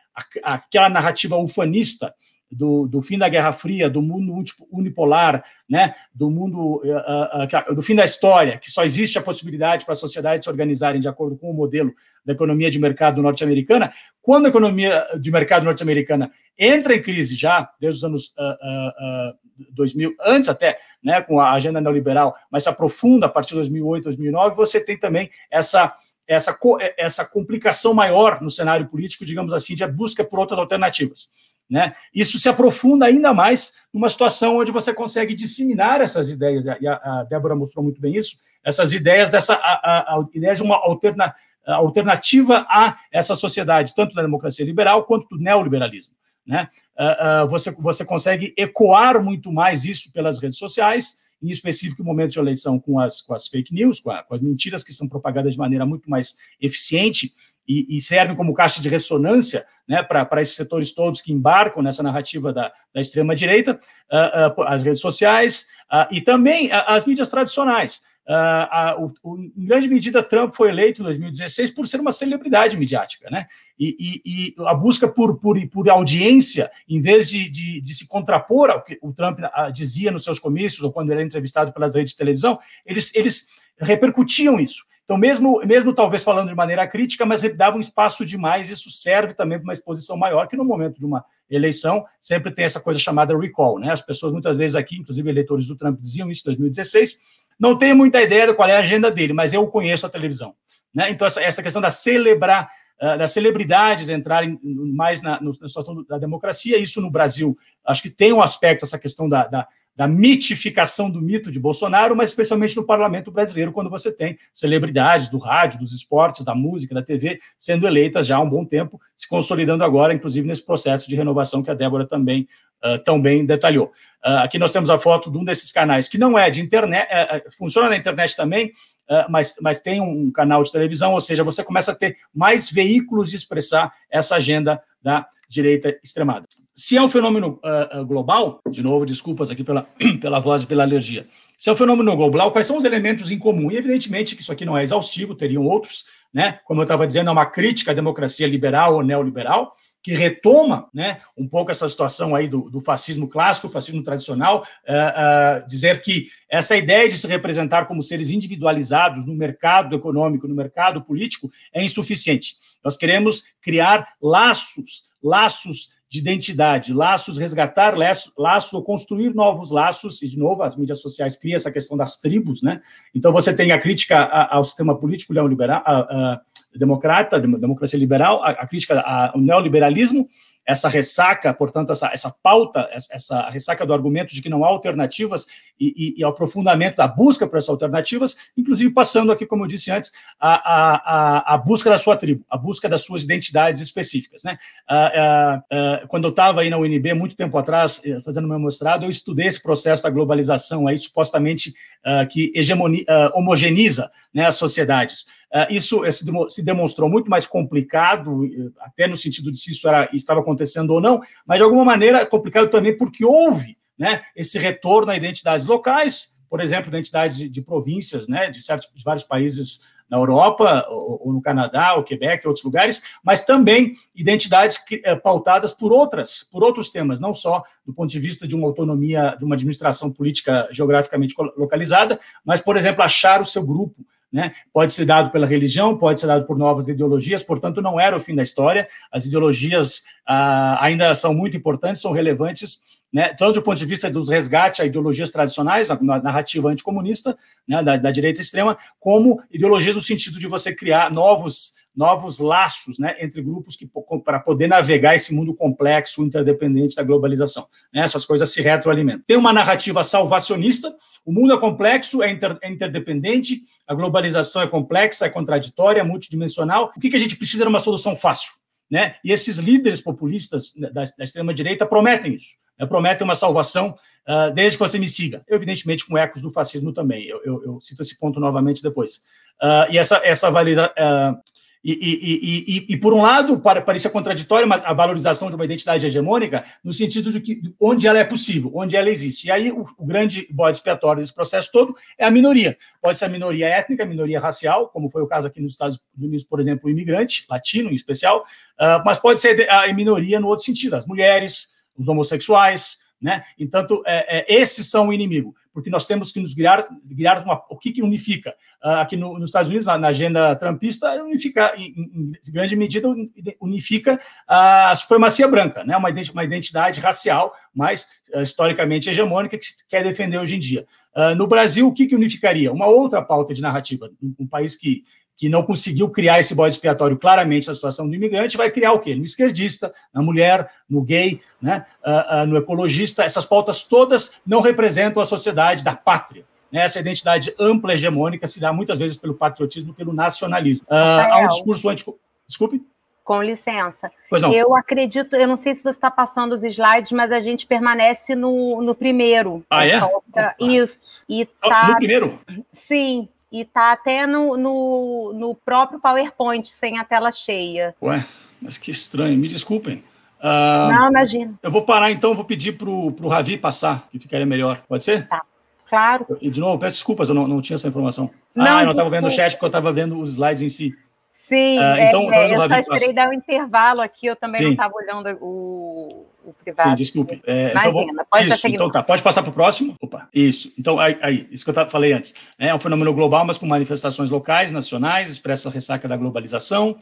a, aquela narrativa ufanista do, do, fim da Guerra Fria, do mundo unipolar, né, do mundo uh, uh, do fim da história, que só existe a possibilidade para a sociedade se organizarem de acordo com o modelo da economia de mercado norte-americana. Quando a economia de mercado norte-americana entra em crise já desde os anos uh, 2000, antes até, né, com a agenda neoliberal, mas se aprofunda a partir de 2008, 2009, você tem também essa essa, essa complicação maior no cenário político, digamos assim, de busca por outras alternativas. Né? Isso se aprofunda ainda mais numa situação onde você consegue disseminar essas ideias, e a, a Débora mostrou muito bem isso, essas ideias dessa a, a, ideia de uma alterna, alternativa a essa sociedade, tanto da democracia liberal quanto do neoliberalismo. Né? Uh, uh, você, você consegue ecoar muito mais isso pelas redes sociais, em específico em momentos de eleição com as, com as fake news, com, a, com as mentiras que são propagadas de maneira muito mais eficiente e, e servem como caixa de ressonância né, para esses setores todos que embarcam nessa narrativa da, da extrema-direita, uh, uh, as redes sociais uh, e também as mídias tradicionais. Uh, o, o, em grande medida, Trump foi eleito em 2016 por ser uma celebridade midiática, né? E, e, e a busca por, por, por audiência, em vez de, de, de, se contrapor ao que o Trump dizia nos seus comícios ou quando ele era entrevistado pelas redes de televisão, eles, eles repercutiam isso. Então, mesmo, mesmo talvez falando de maneira crítica, mas dava um espaço demais, isso serve também para uma exposição maior, que no momento de uma eleição sempre tem essa coisa chamada recall, né? As pessoas muitas vezes aqui, inclusive eleitores do Trump, diziam isso em 2016, não tenho muita ideia de qual é a agenda dele, mas eu conheço a televisão. Né? Então, essa, essa questão da celebrar, uh, das celebridades entrarem mais na, na situação da democracia, isso no Brasil, acho que tem um aspecto, essa questão da, da da mitificação do mito de Bolsonaro, mas especialmente no parlamento brasileiro, quando você tem celebridades do rádio, dos esportes, da música, da TV, sendo eleitas já há um bom tempo, se consolidando agora, inclusive nesse processo de renovação que a Débora também uh, tão bem detalhou. Uh, aqui nós temos a foto de um desses canais, que não é de internet, uh, funciona na internet também, mas, mas tem um canal de televisão, ou seja, você começa a ter mais veículos de expressar essa agenda da direita extremada. Se é um fenômeno uh, global, de novo, desculpas aqui pela, [CLEARS THROAT] pela voz e pela alergia. Se é um fenômeno global, quais são os elementos em comum? E, evidentemente, que isso aqui não é exaustivo, teriam outros, né? Como eu estava dizendo, é uma crítica à democracia liberal ou neoliberal, que retoma né, um pouco essa situação aí do, do fascismo clássico, fascismo tradicional, uh, uh, dizer que essa ideia de se representar como seres individualizados no mercado econômico, no mercado político, é insuficiente. Nós queremos criar laços, laços de identidade, laços, resgatar ou construir novos laços, e de novo as mídias sociais criam essa questão das tribos, né? Então você tem a crítica ao sistema político neoliberal, a, a, democrata, democracia liberal, a, a crítica ao neoliberalismo, essa ressaca, portanto, essa, essa pauta, essa ressaca do argumento de que não há alternativas e, e, e aprofundamento da busca por essas alternativas, inclusive passando aqui, como eu disse antes, a, a, a busca da sua tribo, a busca das suas identidades específicas. Né? quando eu estava aí na UNB, muito tempo atrás, eh, fazendo meu mestrado, eu estudei esse processo da globalização aí, supostamente ah, que hegemoni, ah, homogeniza né, as sociedades. Ah, isso se demonstrou muito mais complicado, até no sentido de se isso era, estava acontecendo ou não, mas de alguma maneira é complicado também porque houve né, esse retorno a identidades locais, por exemplo, identidades de, de províncias, né, de certos de vários países na Europa, ou, ou, no Canadá, ou Quebec, outros lugares, mas também identidades que, é, pautadas por outras, por outros temas, não só do ponto de vista de uma autonomia, de uma administração política geograficamente localizada, mas, por exemplo, achar o seu grupo, né? Pode ser dado pela religião, pode ser dado por novas ideologias, portanto, não era o fim da história. As ideologias ah, ainda são muito importantes, são relevantes, né? Tanto do ponto de vista dos resgates a ideologias tradicionais, na narrativa anticomunista, né, da, da direita extrema, como ideologias no sentido de você criar novos novos laços né, entre grupos para poder navegar esse mundo complexo, interdependente da globalização. Né, essas coisas se retroalimentam. Tem uma narrativa salvacionista, o mundo é complexo, é, inter, é interdependente, a globalização é complexa, é contraditória, é multidimensional. O que, que a gente precisa é uma solução fácil. Né? E esses líderes populistas da, da extrema-direita prometem isso. Prometem uma salvação uh, desde que você me siga. Evidentemente, com ecos do fascismo também. Eu, eu, eu cito esse ponto novamente depois. Uh, e essa, essa valida, uh, e, e, e, e, por um lado, parecia contraditório a valorização de uma identidade hegemônica, no sentido de que onde ela é possível, onde ela existe. E aí o, o grande bode expiatório desse processo todo é a minoria. Pode ser a minoria étnica, a minoria racial, como foi o caso aqui nos Estados Unidos, por exemplo, o imigrante, latino em especial, uh, mas pode ser a minoria no outro sentido, as mulheres, os homossexuais, né? Então, é, é, esses são o inimigo, porque nós temos que nos guiar, guiar uma, o que, que unifica. Uh, aqui no, nos Estados Unidos, na, na agenda trumpista, unifica, em, em, grande medida, unifica a supremacia branca, né? uma, uma identidade racial, mas uh, historicamente hegemônica, que quer defender hoje em dia. Uh, no Brasil, o que, que unificaria? Uma outra pauta de narrativa, um, um país que que não conseguiu criar esse bode expiatório claramente na situação do imigrante, vai criar o quê? No esquerdista, na mulher, no gay, né, uh, uh, no ecologista. Essas pautas todas não representam a sociedade da pátria. Né? Essa identidade ampla, hegemônica, se dá muitas vezes pelo patriotismo, pelo nacionalismo. Uh, há um discurso anti... Desculpe? Com licença. Eu acredito, eu não sei se você está passando os slides, mas a gente permanece no, no primeiro. Ah, é? Isso. E tá... No primeiro? Sim, e está até no, no, no, próprio PowerPoint, sem a tela cheia. Ué, mas que estranho, me desculpem. Uh, não, imagina. Eu vou parar então, vou pedir para o Ravi passar, que ficaria melhor. Pode ser? Tá, claro. E de novo, peço desculpas, eu não, não tinha essa informação. Não, ah, eu não estava vendo o chat porque eu estava vendo os slides em si. Sim, uh, então, é, é, eu só esperei dar um intervalo aqui, eu também Sim. não estava olhando o, o privado. Sim, desculpe. É, então Imagina, então, pode isso, então tá, pode passar para o próximo? Opa, isso. Então, aí, aí isso que eu falei antes. Né, é um fenômeno global, mas com manifestações locais, nacionais, expressa a ressaca da globalização,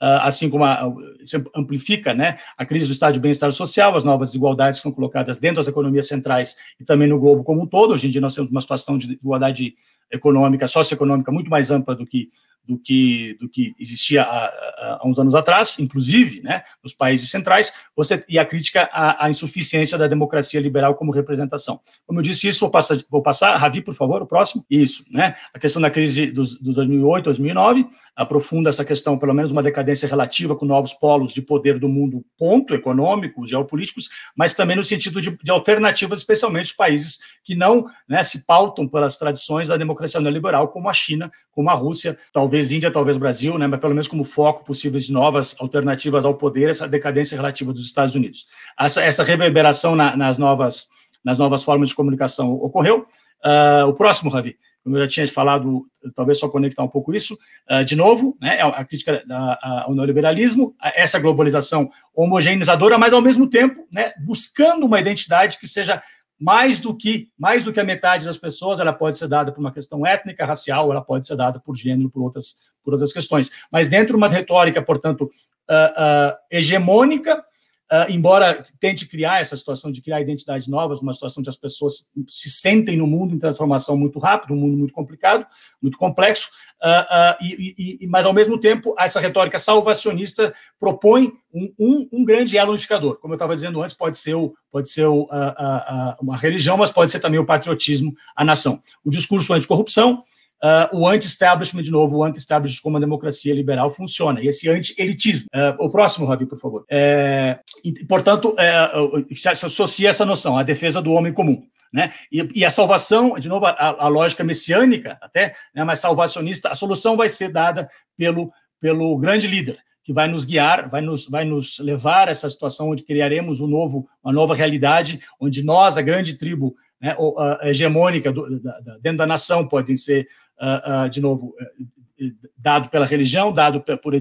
Uh, assim como a, isso amplifica né, a crise do estado de bem-estar social, as novas desigualdades que são colocadas dentro das economias centrais e também no globo como um todo. Hoje em dia nós temos uma situação de desigualdade econômica, socioeconômica muito mais ampla do que do que, do que existia há, há, uns anos atrás, inclusive, né, nos países centrais, você, e a crítica à, à, insuficiência da democracia liberal como representação. Como eu disse isso, vou passar, vou passar, Ravi, por favor, o próximo. Isso, né, a questão da crise dos, dos 2008, 2009, aprofunda essa questão, pelo menos uma decadência relativa com novos polos de poder do mundo, ponto, econômico, geopolíticos, mas também no sentido de, de alternativas, especialmente os países que não né, se pautam pelas tradições da democracia neoliberal, como a China, como a Rússia, talvez talvez Índia, talvez Brasil, né, mas pelo menos como foco possíveis de novas alternativas ao poder, essa decadência relativa dos Estados Unidos. Essa, essa reverberação na, nas, novas, nas novas formas de comunicação ocorreu. Uh, o próximo, Ravi, como eu já tinha falado, talvez só conectar um pouco isso, uh, de novo, né, é a crítica da, ao neoliberalismo, essa globalização homogeneizadora, mas ao mesmo tempo né, buscando uma identidade que seja mais do que mais do que a metade das pessoas, ela pode ser dada por uma questão étnica, racial, ela pode ser dada por gênero, por outras, por outras questões. Mas dentro de uma retórica, portanto, uh, uh, hegemônica, Uh, embora tente criar essa situação de criar identidades novas, uma situação de as pessoas se sentem no mundo em transformação muito rápido, um mundo muito complicado, muito complexo, uh, uh, e, e, mas ao mesmo tempo essa retórica salvacionista propõe um, um, um grande elo unificador. Como eu estava dizendo antes, pode ser, o, pode ser o, uma religião, mas pode ser também o patriotismo, a nação. O discurso anticorrupção, Uh, o anti-establishment, de novo, o anti-establishment como a democracia liberal funciona, e esse anti-elitismo. Uh, o próximo, Ravi, por favor. É, portanto, é, se associa essa noção, a defesa do homem comum. Né? E, e a salvação, de novo, a, a lógica messiânica, até, né, mas salvacionista, a solução vai ser dada pelo, pelo grande líder, que vai nos guiar, vai nos, vai nos levar a essa situação onde criaremos um novo, uma nova realidade, onde nós, a grande tribo né, hegemônica do, da, da, dentro da nação, podem ser uh, uh, de novo, uh, dado pela religião, dado por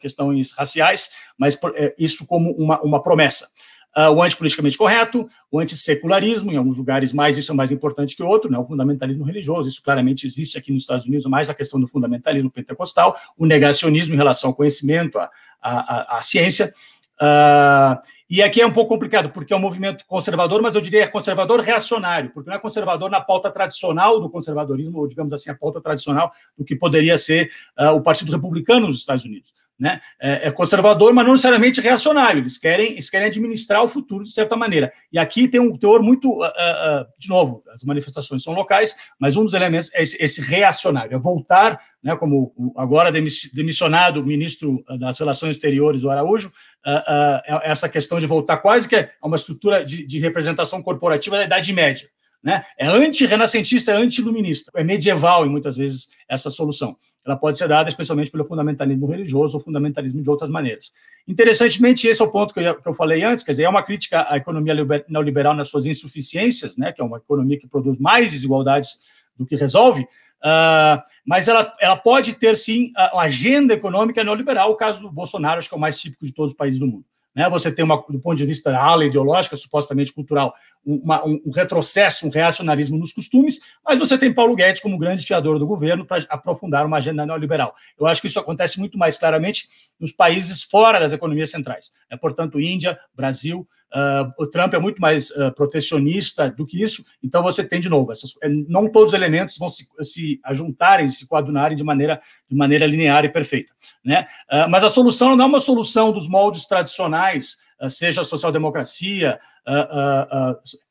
questões raciais, mas isso como uma, uma promessa. uh, o antipoliticamente correto, o antissecularismo, em alguns lugares mais isso é mais importante que outro, né, o fundamentalismo religioso, isso claramente existe aqui nos Estados Unidos, mais a questão do fundamentalismo pentecostal, o negacionismo em relação ao conhecimento, à, à ciência, uh, e aqui é um pouco complicado, porque é um movimento conservador, mas eu diria conservador reacionário, porque não é conservador na pauta tradicional do conservadorismo, ou digamos assim, a pauta tradicional do que poderia ser uh, o Partido Republicano nos Estados Unidos né? É, é, conservador, mas não necessariamente reacionário. Eles querem, eles querem administrar o futuro de certa maneira. E aqui tem um teor muito, uh, uh, de novo, as manifestações são locais, mas um dos elementos é esse, esse reacionário, é voltar, né, como o agora demissionado ministro das Relações Exteriores, o Araújo, uh, essa questão de voltar quase que a uma estrutura de, de representação corporativa da Idade Média. Né? É anti-renascentista, é anti-iluminista. É medieval, em muitas vezes, essa solução. Ela pode ser dada especialmente pelo fundamentalismo religioso ou fundamentalismo de outras maneiras. Interessantemente, esse é o ponto que eu, que eu falei antes, quer dizer, é uma crítica à economia neoliberal nas suas insuficiências, né? que é uma economia que produz mais desigualdades do que resolve, uh, mas ela, ela pode ter, sim, a agenda econômica neoliberal, o caso do Bolsonaro, acho que é o mais típico de todos os países do mundo. Né? Você tem, uma, do ponto de vista ala ideológica, supostamente cultural, uma, um, um, retrocesso, um reacionarismo nos costumes, mas você tem Paulo Guedes como grande fiador do governo para aprofundar uma agenda neoliberal. Eu acho que isso acontece muito mais claramente nos países fora das economias centrais. Né? Portanto, Índia, Brasil, Uh, o Trump é muito mais uh, protecionista do que isso, então você tem de novo, essas, é, não todos os elementos vão se, se ajuntarem, se coadunarem de maneira, de maneira linear e perfeita. Né? Uh, mas a solução não é uma solução dos moldes tradicionais, seja a social-democracia,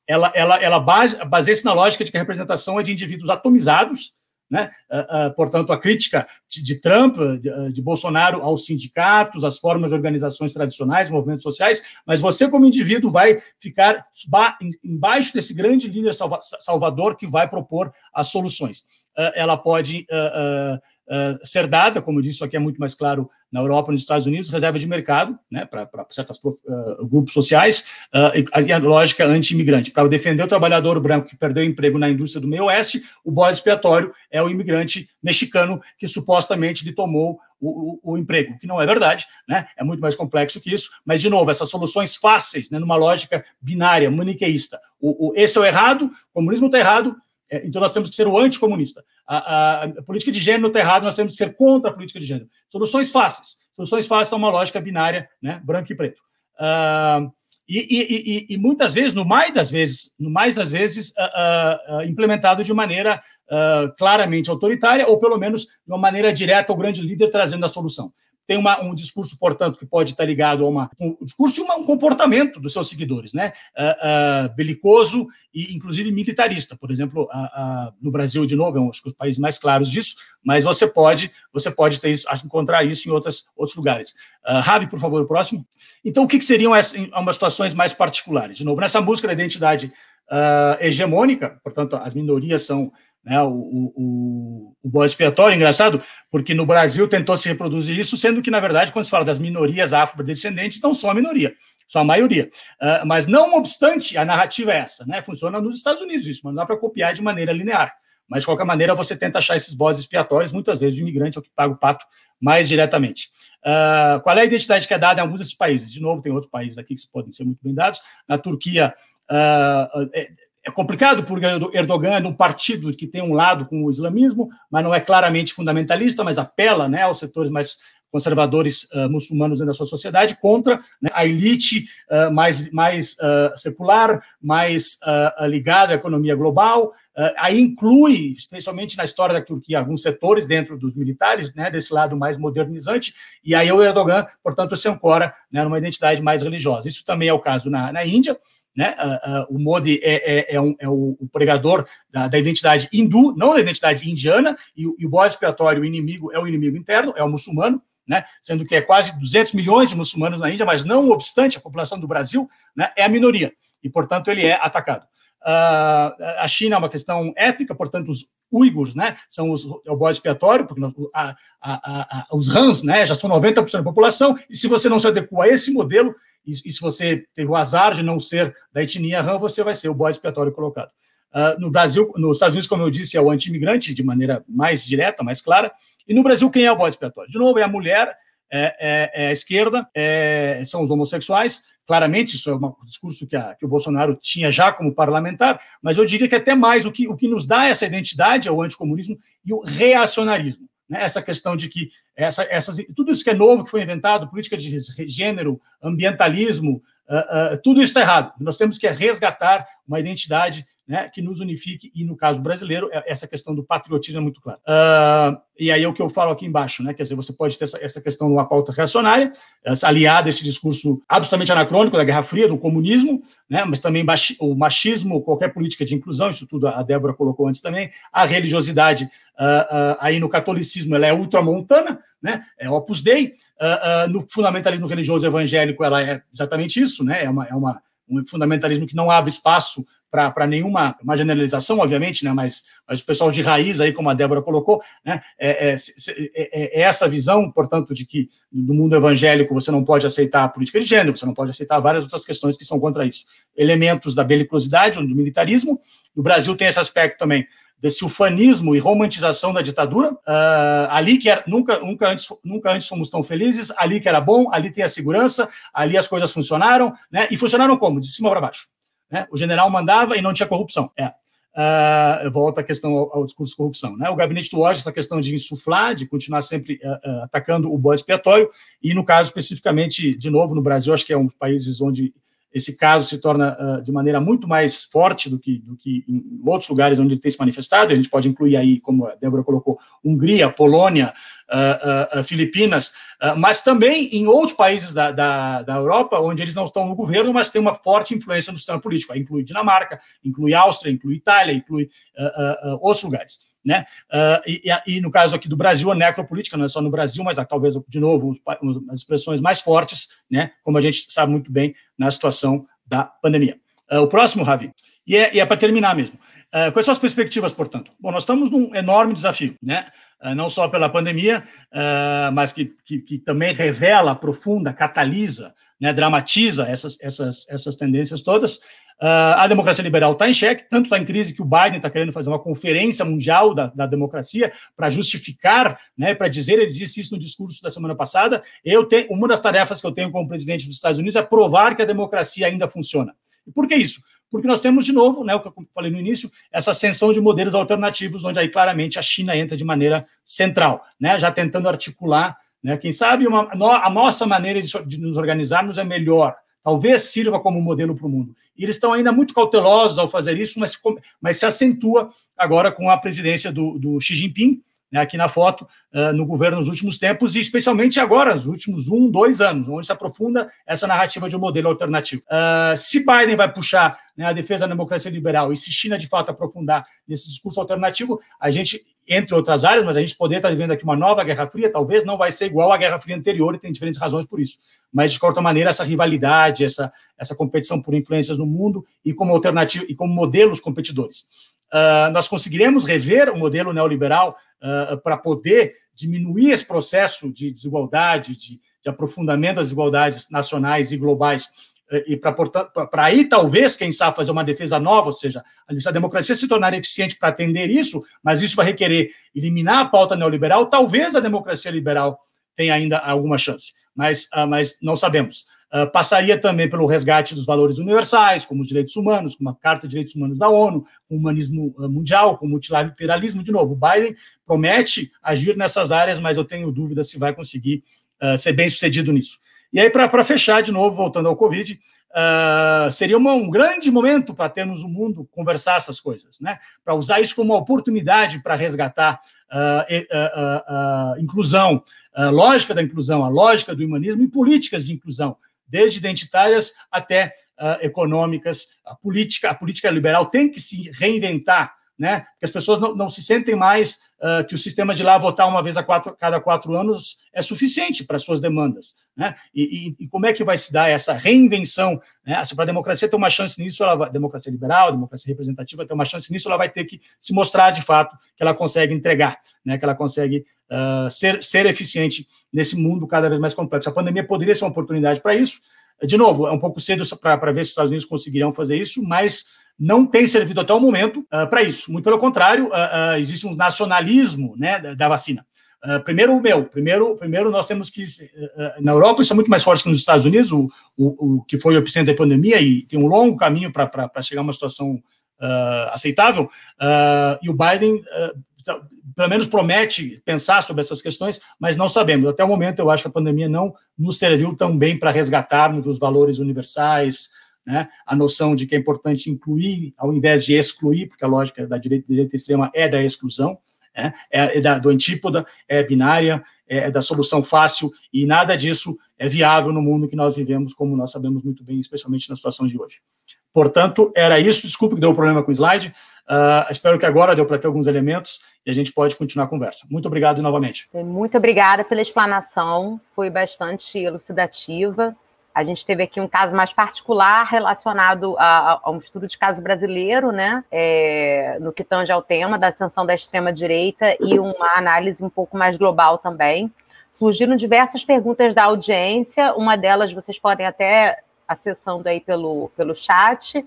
ela, ela, ela baseia-se na lógica de que a representação é de indivíduos atomizados, né? Uh, uh, portanto, a crítica de, Trump, de, de, Bolsonaro aos sindicatos, às formas de organizações tradicionais, movimentos sociais, mas você, como indivíduo, vai ficar embaixo desse grande líder salva salvador que vai propor as soluções. Uh, ela pode uh, ser dada, como disse, isso aqui é muito mais claro na Europa nos Estados Unidos, reserva de mercado né, para certos uh, grupos sociais, uh, e a lógica anti-imigrante. Para defender o trabalhador branco que perdeu emprego na indústria do meio oeste, o bode expiatório é o imigrante mexicano que supostamente lhe tomou o, o, o, emprego, que não é verdade, né? é muito mais complexo que isso, mas, de novo, essas soluções fáceis, né, numa lógica binária, maniqueísta. O, o, esse é o errado, o comunismo está errado, então, nós temos que ser o anticomunista. A, a, a política de gênero está errada, nós temos que ser contra a política de gênero. Soluções fáceis. Soluções fáceis são uma lógica binária, né, branco e preto. Uh, e, e, e, e, muitas vezes, no mais das vezes, no mais das vezes, uh, uh, implementado de maneira claramente autoritária, ou pelo menos de uma maneira direta ao grande líder trazendo a solução tem uma, um discurso, portanto, que pode estar ligado a uma, um discurso e uma, um comportamento dos seus seguidores, né? Uh, uh, belicoso e, inclusive, militarista. Por exemplo, uh, no Brasil, de novo, é um dos países mais claros disso, mas você pode, você pode ter isso, encontrar isso em outras, outros lugares. Uh, Ravi, por favor, o próximo. Então, o que, que seriam as, umas situações mais particulares? De novo, nessa busca da identidade hegemônica, portanto, as minorias são né, o, o, o bode expiatório, engraçado, porque no Brasil tentou se reproduzir isso, sendo que, na verdade, quando se fala das minorias afrodescendentes, não são a minoria, são a maioria. Uh, mas, não obstante, a narrativa é essa, né? Funciona nos Estados Unidos isso, mas não dá para copiar de maneira linear. Mas, de qualquer maneira, você tenta achar esses bodes expiatórios, muitas vezes o imigrante é o que paga o pato mais diretamente. Uh, qual é a identidade que é dada em alguns desses países? De novo, tem outros países aqui que podem ser muito bem dados. Na Turquia, uh, é complicado porque Erdogan é um partido que tem um lado com o islamismo, mas não é claramente fundamentalista, mas apela né, aos setores mais conservadores uh, muçulmanos da sua sociedade contra né, a elite uh, mais, mais uh, secular, mais ligada à economia global. Aí inclui, especialmente na história da Turquia, alguns setores dentro dos militares, né, desse lado mais modernizante, e aí o Erdogan, portanto, se ancora né, numa identidade mais religiosa. Isso também é o caso na, na Índia. Né? Uh, uh, o Modi é, é, é, um, é o, o, pregador da, da, identidade hindu, não da identidade indiana, e, e o bode expiatório, o inimigo, é o inimigo interno, é o muçulmano, né? sendo que é quase 200 milhões de muçulmanos na Índia, mas não obstante, a população do Brasil né, é a minoria, e, portanto, ele é atacado. Uh, a China é uma questão étnica, portanto, os uigurs né, são os, é o bode expiatório, porque nós, a, a, a, os Hans né, já são 90% da população, e se você não se adequa a esse modelo, e, e, se você teve o azar de não ser da etnia Han, você vai ser o bode expiatório colocado. Uh, no Brasil, nos Estados Unidos, como eu disse, é o anti-imigrante, de maneira mais direta, mais clara. E no Brasil, quem é o bode expiatório? De novo, é a mulher, é, é, é a esquerda, é, são os homossexuais, claramente isso é um discurso que, a, que, o Bolsonaro tinha já como parlamentar, mas eu diria que até mais o que, o que nos dá essa identidade é o anticomunismo e o reacionarismo. Né? Essa questão de que essa, essas, tudo isso que é novo, que foi inventado, política de gênero, ambientalismo, uh, uh, tudo isso está errado. Nós temos que resgatar uma identidade né, que nos unifique, e no caso brasileiro, é, essa questão do patriotismo é muito clara. Uh, e aí é o que eu falo aqui embaixo, né, quer dizer, você pode ter essa, essa questão de uma pauta reacionária, aliada a esse discurso absolutamente anacrônico da Guerra Fria, do comunismo, né, mas também o machismo, qualquer política de inclusão, isso tudo a Débora colocou antes também, a religiosidade, uh, uh, aí no catolicismo, ela é ultramontana, né, é Opus Dei, no fundamentalismo religioso evangélico, ela é exatamente isso, né, é uma, é uma um fundamentalismo que não abre espaço para nenhuma uma generalização, obviamente, né, mas, mas o pessoal de raiz, aí, como a Débora colocou, né, é, é, é, é, essa visão, portanto, de que no mundo evangélico você não pode aceitar a política de gênero, você não pode aceitar várias outras questões que são contra isso. Elementos da belicosidade, do militarismo, no Brasil tem esse aspecto também desse ufanismo e romantização da ditadura, uh, ali que era, nunca, nunca, antes, nunca antes fomos tão felizes, ali que era bom, ali tem a segurança, ali as coisas funcionaram, né? E funcionaram como? De cima para baixo. Né? O general mandava e não tinha corrupção. É. Uh, volta à questão ao, ao, discurso de corrupção. Né? O gabinete do Washington, essa questão de insuflar, de continuar sempre uh, atacando o bode expiatório, e no caso especificamente, de novo, no Brasil, acho que é um dos países onde esse caso se torna uh, de maneira muito mais forte do que, do que em outros lugares onde ele tem se manifestado. A gente pode incluir aí, como a Débora colocou, Hungria, Polônia, uh, uh, Filipinas, mas também em outros países da, da, da, Europa, onde eles não estão no governo, mas têm uma forte influência no sistema político. Aí inclui Dinamarca, inclui Áustria, inclui Itália, inclui outros lugares. Né? Uh, e, e, no caso aqui do Brasil, a necropolítica não é só no Brasil, mas talvez, de novo, as expressões mais fortes, né? como a gente sabe muito bem na situação da pandemia. Uh, o próximo, Ravi, e é, é para terminar mesmo. Uh, quais são as perspectivas, portanto? Bom, nós estamos num enorme desafio, né? não só pela pandemia, mas que, que, que também revela, aprofunda, catalisa né, dramatiza essas, essas, essas tendências todas. Uh, a democracia liberal está em xeque, tanto está em crise que o Biden está querendo fazer uma conferência mundial da, da democracia para justificar, né, para dizer, ele disse isso no discurso da semana passada. Eu tenho, uma das tarefas que eu tenho como presidente dos Estados Unidos é provar que a democracia ainda funciona. E por que isso? Porque nós temos, de novo, né, o que eu falei no início, essa ascensão de modelos alternativos, onde aí claramente a China entra de maneira central, né, já tentando articular né? Quem sabe uma, a nossa maneira de, de nos organizarmos é melhor, talvez sirva como modelo para o mundo. E eles estão ainda muito cautelosos ao fazer isso, mas, mas se acentua agora com a presidência do, do Xi Jinping, né, aqui na foto, uh, no governo nos últimos tempos, e especialmente agora, nos últimos um, dois anos, onde se aprofunda essa narrativa de um modelo alternativo. Uh, se Biden vai puxar né, a defesa da democracia liberal e se China de fato aprofundar nesse discurso alternativo, a gente, entre outras áreas, mas a gente poderia estar vivendo aqui uma nova Guerra Fria, talvez não vai ser igual à Guerra Fria anterior e tem diferentes razões por isso. Mas, de qualquer maneira, essa rivalidade, essa, essa competição por influências no mundo e como alternativa e como modelos competidores. Uh, nós conseguiremos rever o modelo neoliberal uh, para poder diminuir esse processo de desigualdade, de, de aprofundamento das desigualdades nacionais e globais e para aí talvez, quem sabe, fazer uma defesa nova, ou seja, a democracia se tornar eficiente para atender isso, mas isso vai requerer eliminar a pauta neoliberal, talvez a democracia liberal tenha ainda alguma chance, mas, mas não sabemos. Uh, passaria também pelo resgate dos valores universais, como os direitos humanos, como a Carta de Direitos Humanos da ONU, o humanismo uh, mundial, com o multilateralismo. De novo, o Biden promete agir nessas áreas, mas eu tenho dúvida se vai conseguir ser bem sucedido nisso. E aí, para fechar, de novo, voltando ao Covid, seria uma, um grande momento para termos o mundo conversar essas coisas, né? para usar isso como uma oportunidade para resgatar a inclusão, a lógica da inclusão, a lógica do humanismo e políticas de inclusão desde identitárias até uh, econômicas. A política, a política liberal tem que se reinventar, né? As pessoas não, não se sentem mais uh, que o sistema de lá votar uma vez a quatro, cada quatro anos é suficiente para suas demandas, né? E, e, e, como é que vai se dar essa reinvenção? Né? Para a democracia ter uma chance nisso, ela vai, democracia liberal, democracia representativa ter uma chance nisso, ela vai ter que se mostrar de fato que ela consegue entregar, né? Que ela consegue uh, ser, ser eficiente nesse mundo cada vez mais complexo. A pandemia poderia ser uma oportunidade para isso. De novo, é um pouco cedo para ver se os Estados Unidos conseguirão fazer isso, mas não tem servido até o momento uh, para isso. Muito pelo contrário, uh, existe um nacionalismo né, da, da vacina. Uh, primeiro o meu, primeiro, primeiro nós temos que, uh, na Europa isso é muito mais forte que nos Estados Unidos, o, o, o que foi o epicentro da pandemia e tem um longo caminho para chegar a uma situação uh, aceitável, e o Biden pelo menos promete pensar sobre essas questões, mas não sabemos. Até o momento, eu acho que a pandemia não nos serviu tão bem para resgatarmos os valores universais, né? a noção de que é importante incluir ao invés de excluir, porque a lógica da direita, direita extrema é da exclusão, né? é, é da, do antípoda, é binária, é, da solução fácil, e nada disso é viável no mundo que nós vivemos, como nós sabemos muito bem, especialmente na situação de hoje. Portanto, era isso. Desculpe que deu problema com o slide. Uh, espero que agora deu para ter alguns elementos e a gente pode continuar a conversa. Muito obrigado novamente. Muito obrigada pela explanação, foi bastante elucidativa. A gente teve aqui um caso mais particular relacionado a, a um estudo de caso brasileiro, né? É, no que tange ao tema da ascensão da extrema-direita e uma análise um pouco mais global também. Surgiram diversas perguntas da audiência, uma delas vocês podem até acessando aí pelo, pelo chat.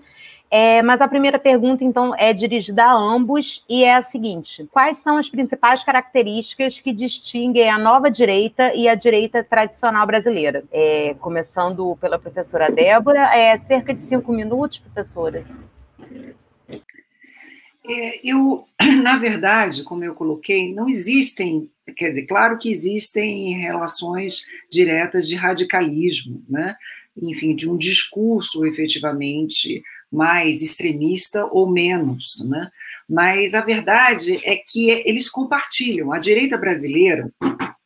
É, mas a primeira pergunta, então, é dirigida a ambos e é a seguinte: quais são as principais características que distinguem a nova direita e a direita tradicional brasileira? É, começando pela professora Débora, é cerca de cinco minutos, professora. É, eu, [CLEARS THROAT] na verdade, como eu coloquei, não existem, quer dizer, claro que existem relações diretas de radicalismo, né? enfim, de um discurso efetivamente mais extremista ou menos, né? Mas a verdade é que eles compartilham. A direita brasileira,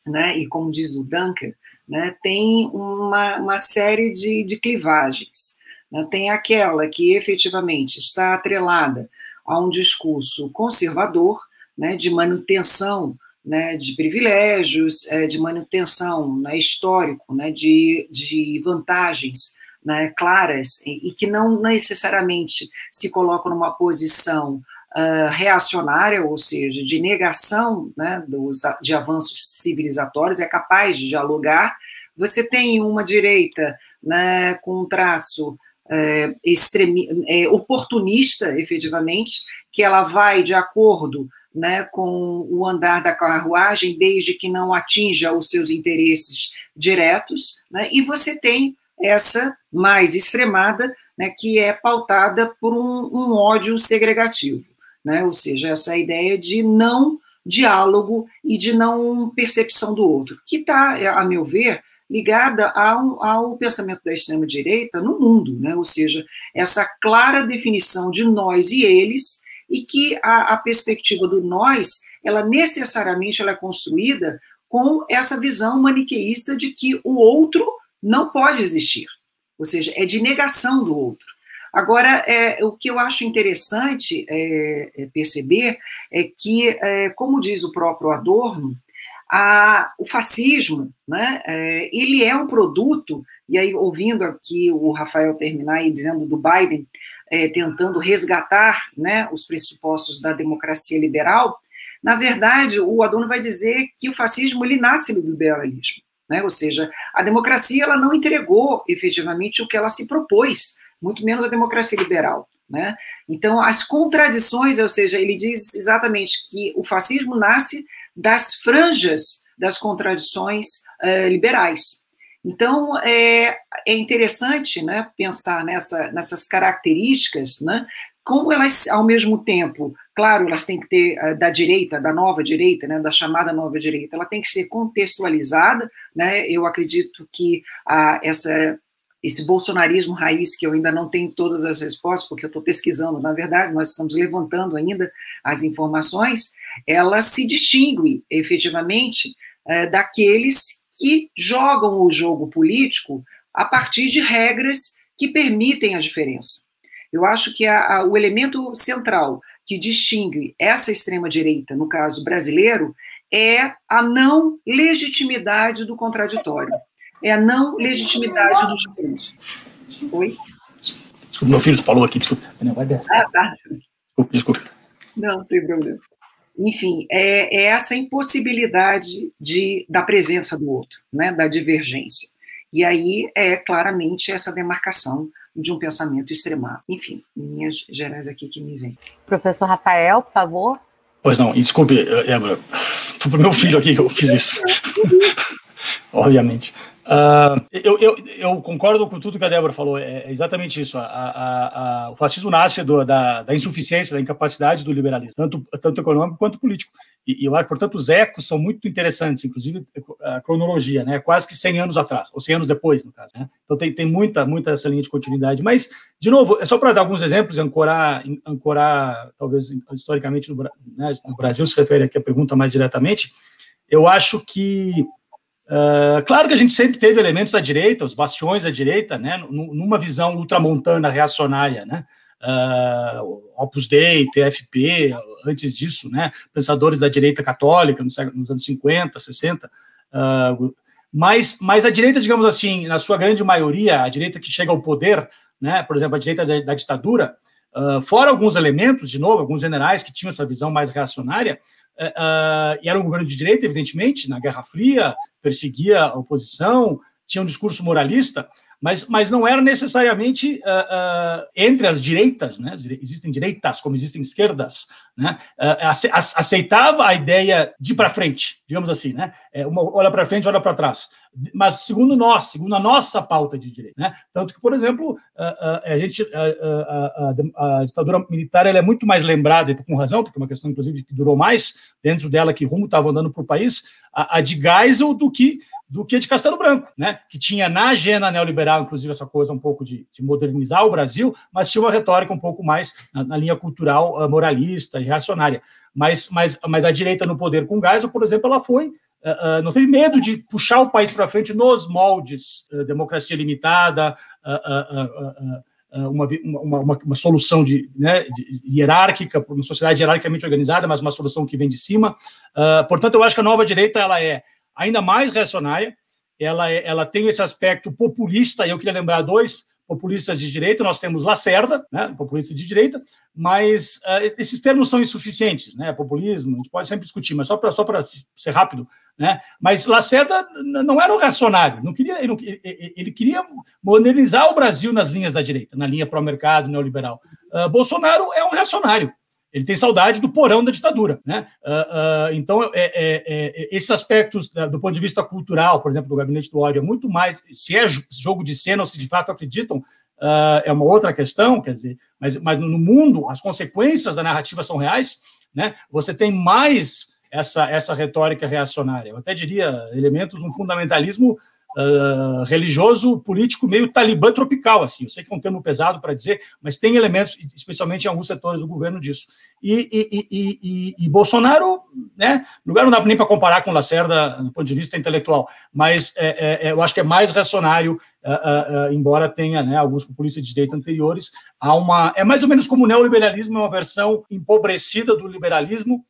né, e como diz o Dunker, né, tem uma, uma série de, de clivagens. Né? Tem aquela que efetivamente está atrelada a um discurso conservador, né, de manutenção né, de privilégios, é, de manutenção né, histórico, né, de, de vantagens né, claras e, e, que não necessariamente se colocam numa posição uh, reacionária, ou seja, de negação né, dos, de avanços civilizatórios, é capaz de dialogar. Você tem uma direita né, com um traço é, extremi, é, oportunista, efetivamente, que ela vai de acordo né, com o andar da carruagem, desde que não atinja os seus interesses diretos, né, e você tem essa mais extremada, né, que é pautada por um, um ódio segregativo, né, ou seja, essa ideia de não diálogo e de não percepção do outro, que está, a meu ver, ligada ao, ao pensamento da extrema-direita no mundo, né, ou seja, essa clara definição de nós e eles, e que a, a perspectiva do nós, ela necessariamente ela é construída com essa visão maniqueísta de que o outro não pode existir, ou seja, é de negação do outro. Agora, é, o que eu acho interessante é, é perceber é que, é, como diz o próprio Adorno, a, o fascismo, né, é, ele é um produto, e aí ouvindo aqui o Rafael terminar e dizendo do Biden, é, tentando resgatar né, os pressupostos da democracia liberal, na verdade, o Adorno vai dizer que o fascismo ele nasce do liberalismo. Né? Ou seja, a democracia ela não entregou efetivamente o que ela se propôs, muito menos a democracia liberal. Né? Então, as contradições, ou seja, ele diz exatamente que o fascismo nasce das franjas das contradições uh, liberais. Então, é, é interessante né, pensar nessa, nessas características, né, como elas, ao mesmo tempo, claro, elas têm que ter uh, da direita, da nova direita, né, da chamada nova direita, ela tem que ser contextualizada, né, eu acredito que essa, esse bolsonarismo raiz, que eu ainda não tenho todas as respostas, porque eu estou pesquisando, na verdade, nós estamos levantando ainda as informações, ela se distingue, efetivamente, uh, daqueles que jogam o jogo político a partir de regras que permitem a diferença. Eu acho que a, a, o elemento central que distingue essa extrema-direita, no caso brasileiro, é a não legitimidade do contraditório. É a não legitimidade do diferente. Oi? Desculpa, meu filho falou aqui, desculpa. Não, vai descer. Ah, tá. Desculpa, desculpa. Não, não tem problema. Enfim, é, é essa impossibilidade de, da presença do outro, né, da divergência. E aí é claramente essa demarcação de um pensamento extremado. Enfim, linhas gerais aqui que me vem. Professor Rafael, por favor. Pois não, desculpe, Ébora, [LAUGHS] Foi pro meu filho aqui que eu fiz isso. [LAUGHS] [LAUGHS] Obviamente. Uh, eu, eu, eu, concordo com tudo que a Débora falou, é, é exatamente isso. A, a, a, o fascismo nasce do, da, da, insuficiência, da incapacidade do liberalismo, tanto, tanto econômico quanto político. E, e eu acho, portanto, os ecos são muito interessantes, inclusive a cronologia, né? quase que 100 anos atrás, ou 100 anos depois, no caso. Né? Então tem, tem muita, muita essa linha de continuidade. Mas, de novo, é só para dar alguns exemplos, ancorar, ancorar talvez historicamente no, né, no Brasil, se refere aqui a pergunta mais diretamente, eu acho que Uh, claro que a gente sempre teve elementos da direita, os bastiões da direita, né, numa visão ultramontana reacionária, né, uh, Opus Dei, TFP, antes disso, né, pensadores da direita católica nos, nos anos 50, 60, uh, mas, mas a direita, digamos assim, na sua grande maioria, a direita que chega ao poder, né, por exemplo, a direita da, da ditadura, fora alguns elementos, de novo, alguns generais que tinham essa visão mais reacionária, uh, e era um governo de direita, evidentemente, na Guerra Fria, perseguia a oposição, tinha um discurso moralista, mas, mas não era necessariamente uh, uh, entre as direitas, né? existem direitas como existem esquerdas, né? Uh, aceitava a ideia de para frente, digamos assim, né? É, uma olha para frente, olha para trás. Mas segundo nós, segundo a nossa pauta de direito, né? Tanto que, por exemplo, a, gente, a, a, a, ditadura militar ela é muito mais lembrada, com razão, porque é uma questão, inclusive, que durou mais dentro dela, que rumo estava andando para o país, a, de Geisel do que do que de Castelo Branco, né? Que tinha na agenda neoliberal, inclusive, essa coisa um pouco de, de modernizar o Brasil, mas tinha uma retórica um pouco mais na, na linha cultural uh, moralista e reacionária. Mas, mas, mas a direita no poder com Geisel, por exemplo, ela foi Uh, não teve medo de puxar o país para frente nos moldes, uh, democracia limitada, uma, uma, uma, uma, solução de, né, de, hierárquica, uma sociedade hierarquicamente organizada, mas uma solução que vem de cima. portanto, eu acho que a nova direita ela é ainda mais reacionária, ela, é, ela tem esse aspecto populista, e eu queria lembrar dois populistas de direita, nós temos Lacerda, né, populista de direita, mas uh, esses termos são insuficientes, né, populismo, a gente pode sempre discutir, mas só para só ser rápido, né, mas Lacerda não era um reacionário, não queria, ele, ele queria modernizar o Brasil nas linhas da direita, na linha pró-mercado neoliberal. Uh, Bolsonaro é um reacionário, ele tem saudade do porão da ditadura. Né? Uh, uh, então, é, é, é, esses aspectos, do ponto de vista cultural, por exemplo, do Gabinete do Ódio, é muito mais. Se é jogo de cena ou se de fato acreditam, uh, é uma outra questão, quer dizer, mas, mas no mundo, as consequências da narrativa são reais. Né? Você tem mais essa, essa retórica reacionária. Eu até diria elementos, um fundamentalismo uh, religioso, político, meio talibã tropical, assim. Eu sei que é um termo pesado para dizer, mas tem elementos, especialmente em alguns setores do governo, disso. E, e, e, e, Bolsonaro, né, lugar não dá nem para comparar com Lacerda do ponto de vista intelectual, mas é, é, é eu acho que é mais reacionário, uh, uh, embora tenha né, alguns populistas de direita anteriores, há uma, é mais ou menos como o neoliberalismo, é uma versão empobrecida do liberalismo,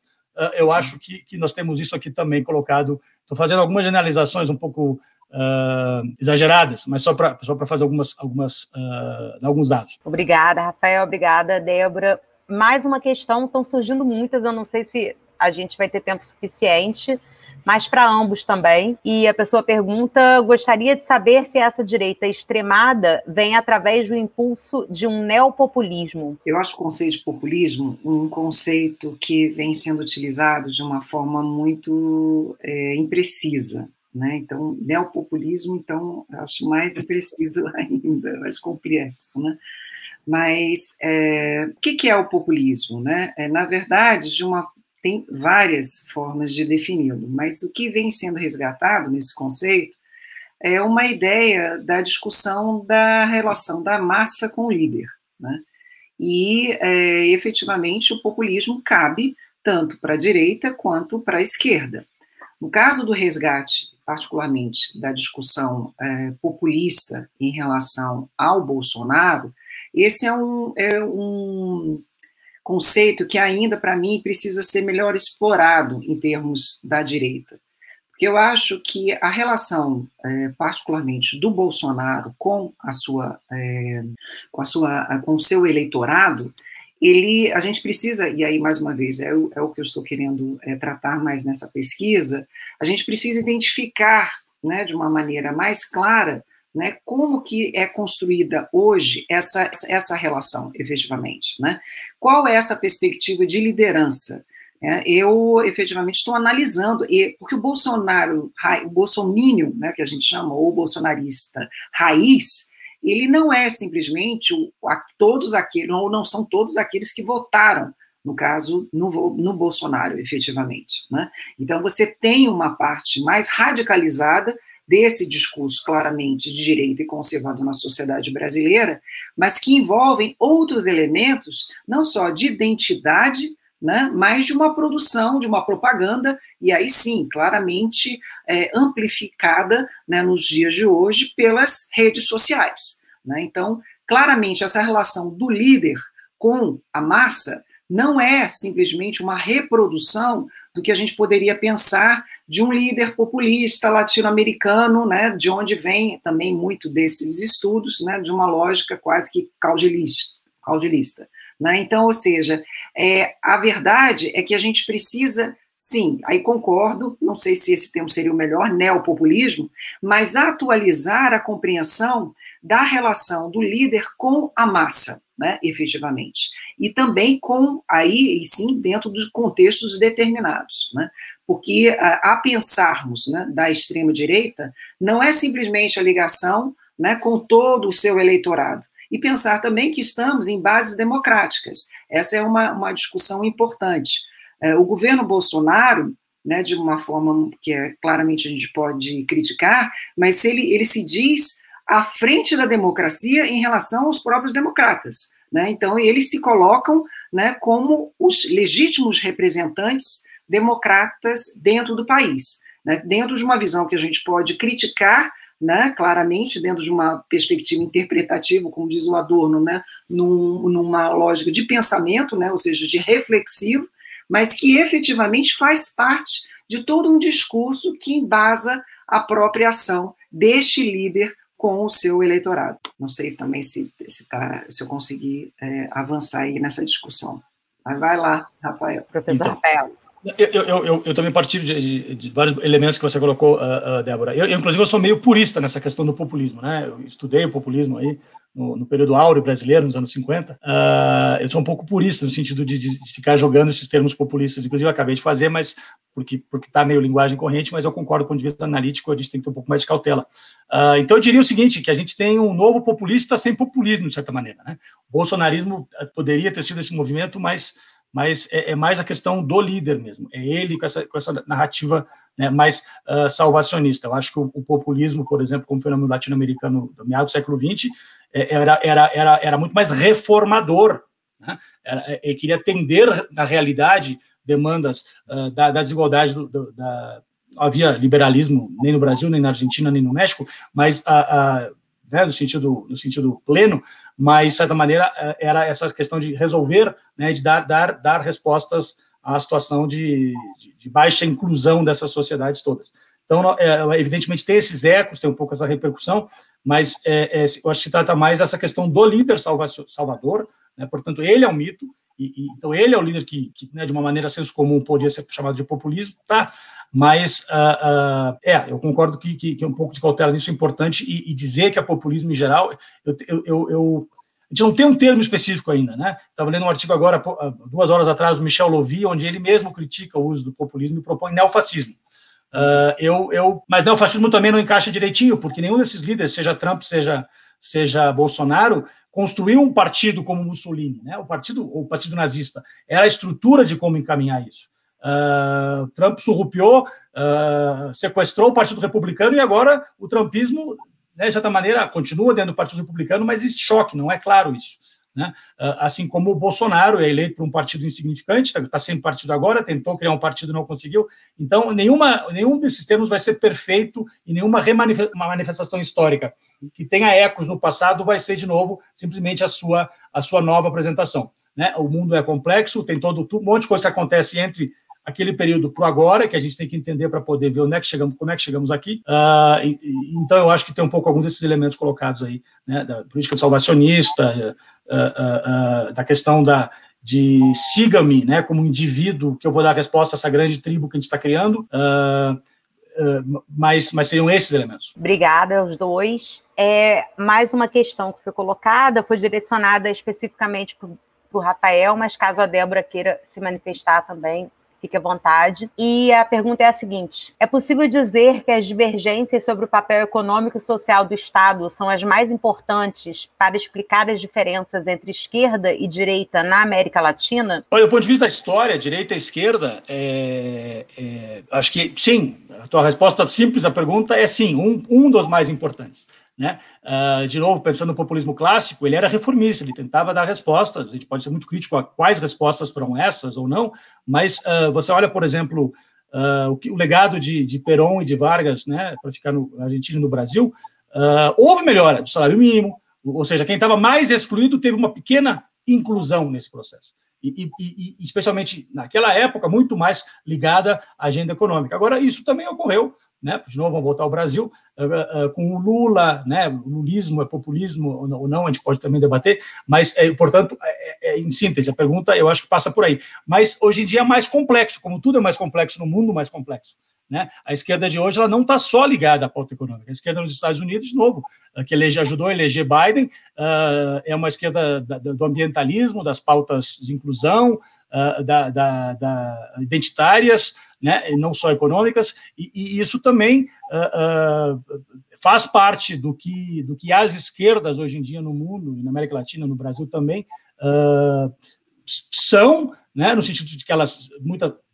eu acho que, que nós temos isso aqui também colocado. Estou fazendo algumas generalizações um pouco Uh, exageradas, mas só para só fazer algumas, algumas, uh, alguns dados. Obrigada, Rafael. Obrigada, Débora. Mais uma questão, estão surgindo muitas, eu não sei se a gente vai ter tempo suficiente, mas para ambos também. E a pessoa pergunta: gostaria de saber se essa direita extremada vem através do impulso de um neopopulismo. Eu acho o conceito de populismo um conceito que vem sendo utilizado de uma forma muito é, imprecisa. Né? Então, neopopulismo, então, acho mais [LAUGHS] impreciso ainda, mais complexo. Né? Mas é, o que, que é o populismo? Né? É, na verdade, de uma, tem várias formas de defini-lo, mas o que vem sendo resgatado nesse conceito é uma ideia da discussão da relação da massa com o líder. Né? E, é, efetivamente, o populismo cabe tanto para a direita quanto para a esquerda. No caso do resgate particularmente da discussão é, populista em relação ao Bolsonaro, esse é um, é um conceito que ainda, para mim, precisa ser melhor explorado em termos da direita. Porque eu acho que a relação, é, particularmente do Bolsonaro com a sua, é, com a sua, com o seu eleitorado, ele, a gente precisa, e aí mais uma vez é o, é o que eu estou querendo é, tratar mais nessa pesquisa, a gente precisa identificar, né, de uma maneira mais clara, né, como que é construída hoje essa, essa relação, efetivamente, né? Qual é essa perspectiva de liderança? é, eu efetivamente estou analisando, e, porque o Bolsonaro, o bolsomínio, né, que a gente chama, ou bolsonarista raiz, ele não é simplesmente o, a, todos aqueles, ou não são todos aqueles que votaram, no caso, no, no Bolsonaro, efetivamente. Né? Então, você tem uma parte mais radicalizada desse discurso claramente de direita e conservador na sociedade brasileira, mas que envolvem outros elementos, não só de identidade, né, mas de uma produção, de uma propaganda, e aí sim, claramente é, amplificada né, nos dias de hoje pelas redes sociais. Né? Então, claramente, essa relação do líder com a massa não é simplesmente uma reprodução do que a gente poderia pensar de um líder populista latino-americano, né, de onde vem também muito desses estudos, né, de uma lógica quase que caudilista. caudilista né? Então, ou seja, é, a verdade é que a gente precisa Sim, aí concordo, não sei se esse termo seria o melhor, neopopulismo, mas atualizar a compreensão da relação do líder com a massa, né, efetivamente. E também com, aí, e sim, dentro dos contextos determinados, né, porque a, a pensarmos né, da extrema-direita não é simplesmente a ligação né, com todo o seu eleitorado, e pensar também que estamos em bases democráticas. Essa é uma, uma discussão importante. É, o governo Bolsonaro, né, de uma forma que é, claramente a gente pode criticar, mas ele, ele se diz à frente da democracia em relação aos próprios democratas. Né? Então, eles se colocam né, como os legítimos representantes democratas dentro do país, né? dentro de uma visão que a gente pode criticar né, claramente, dentro de uma perspectiva interpretativa, como diz o Adorno, né, num, numa lógica de pensamento, né, ou seja, de reflexivo, mas que efetivamente faz parte de todo um discurso que embasa a própria ação deste líder com o seu eleitorado. Não sei se também se, se, tá, se eu conseguir é, avançar aí nessa discussão. Mas vai lá, Rafael. Professor então, Rafael. Eu, eu, eu, eu, também partilho de, de, de, vários elementos que você colocou, uh, uh, Débora. Eu, inclusive, eu sou meio purista nessa questão do populismo, né? Eu estudei o populismo aí no, no período áureo brasileiro, nos anos 50. Uh, ah, eu sou um pouco purista no sentido de, de, ficar jogando esses termos populistas. Inclusive, eu acabei de fazer, mas porque porque está meio linguagem corrente, mas eu concordo com o de vista analítico, a gente tem que ter um pouco mais de cautela. então, eu diria o seguinte, que a gente tem um novo populista sem populismo, de certa maneira, né? O bolsonarismo poderia ter sido esse movimento, mas mas é, é, mais a questão do líder mesmo, é ele com essa, com essa narrativa né, mais uh, salvacionista. Eu acho que o, o, populismo, por exemplo, como fenômeno latino-americano do meado do século XX, é, era, era, era, era muito mais reformador, né? era, é, ele queria atender, na realidade, demandas uh, da, da, desigualdade, do, do, da, havia liberalismo nem no Brasil, nem na Argentina, nem no México, mas né, no, sentido, no sentido pleno, mas, de certa maneira, é, era essa questão de resolver, né, de dar, dar, dar respostas à situação de, de, de baixa inclusão dessas sociedades todas. Então, é, evidentemente, tem esses ecos, tem um pouco essa repercussão, mas é, é, eu acho que trata mais essa questão do líder salvador, né, portanto, ele é um mito, e, e, então ele é o líder que, que né, de uma maneira senso comum, poderia ser chamado de populismo, tá? Mas, uh, uh, é, eu concordo que, que, que, um pouco de cautela nisso é importante e, e dizer que é populismo em geral, eu, eu, eu, eu, a gente não tem um termo específico ainda, né? Estava lendo um artigo agora, duas horas atrás, do Michel Lovy, onde ele mesmo critica o uso do populismo e propõe neofascismo. Uh, eu, eu, mas neofascismo também não encaixa direitinho, porque nenhum desses líderes, seja Trump, seja, seja Bolsonaro, construiu um partido como Mussolini, né? O partido, o partido nazista, era a estrutura de como encaminhar isso. Uh, Trump surrupiou, uh, sequestrou o Partido Republicano e agora o trumpismo, né, de certa maneira, continua dentro do Partido Republicano, mas esse choque, não é claro isso. Né? Uh, assim como o Bolsonaro é eleito por um partido insignificante, está tá sem partido agora, tentou criar um partido não conseguiu. Então, nenhuma, nenhum desses termos vai ser perfeito e nenhuma uma manifestação histórica que tenha ecos no passado vai ser, de novo, simplesmente a sua, a sua nova apresentação. Né? O mundo é complexo, tem todo um monte de coisa que acontece entre aquele período para agora, que a gente tem que entender para poder ver onde é que chegamos, como é que chegamos aqui. Uh, e, então, eu acho que tem um pouco alguns desses elementos colocados aí, né, da política salvacionista, uh, uh, da questão da, de siga-me, né, como indivíduo, que eu vou dar resposta a essa grande tribo que a gente está criando. mas, mas seriam esses elementos. Obrigada aos dois. É, mais uma questão que foi colocada, foi direcionada especificamente para o Rafael, mas caso a Débora queira se manifestar também, fique à vontade. E a pergunta é a seguinte: é possível dizer que as divergências sobre o papel econômico e social do Estado são as mais importantes para explicar as diferenças entre esquerda e direita na América Latina? Olha, do ponto de vista da história, direita e esquerda, é, é, acho que sim. A tua resposta simples à pergunta é sim, um, um dos mais importantes. Né? Uh, de novo, pensando no populismo clássico, ele era reformista, ele tentava dar respostas. A gente pode ser muito crítico a quais respostas foram essas ou não, mas uh, você olha, por exemplo, uh, o, que, o, legado de, de Perón e de Vargas, né, para ficar no na Argentina e no Brasil, houve melhora do salário mínimo, ou seja, quem estava mais excluído teve uma pequena inclusão nesse processo e, e, e, especialmente naquela época, muito mais ligada à agenda econômica. Agora, isso também ocorreu, né? de novo, vamos voltar ao Brasil, uh, uh, com o Lula, né? lulismo é populismo ou não, a gente pode também debater, mas, é, portanto, é, é, em síntese, a pergunta eu acho que passa por aí. Mas hoje em dia é mais complexo, como tudo é mais complexo no mundo, mais complexo. Né? A esquerda de hoje ela não está só ligada à pauta econômica. A esquerda nos Estados Unidos, de novo, eh, que elege, ajudou a eleger Biden, uh, é uma esquerda da, do ambientalismo, das pautas de inclusão, uh, da, da, da, identitárias, né? não só econômicas, e, e isso também uh, faz parte do que, do que as esquerdas hoje em dia no mundo, na América Latina, no Brasil também, são, né, no sentido de que elas,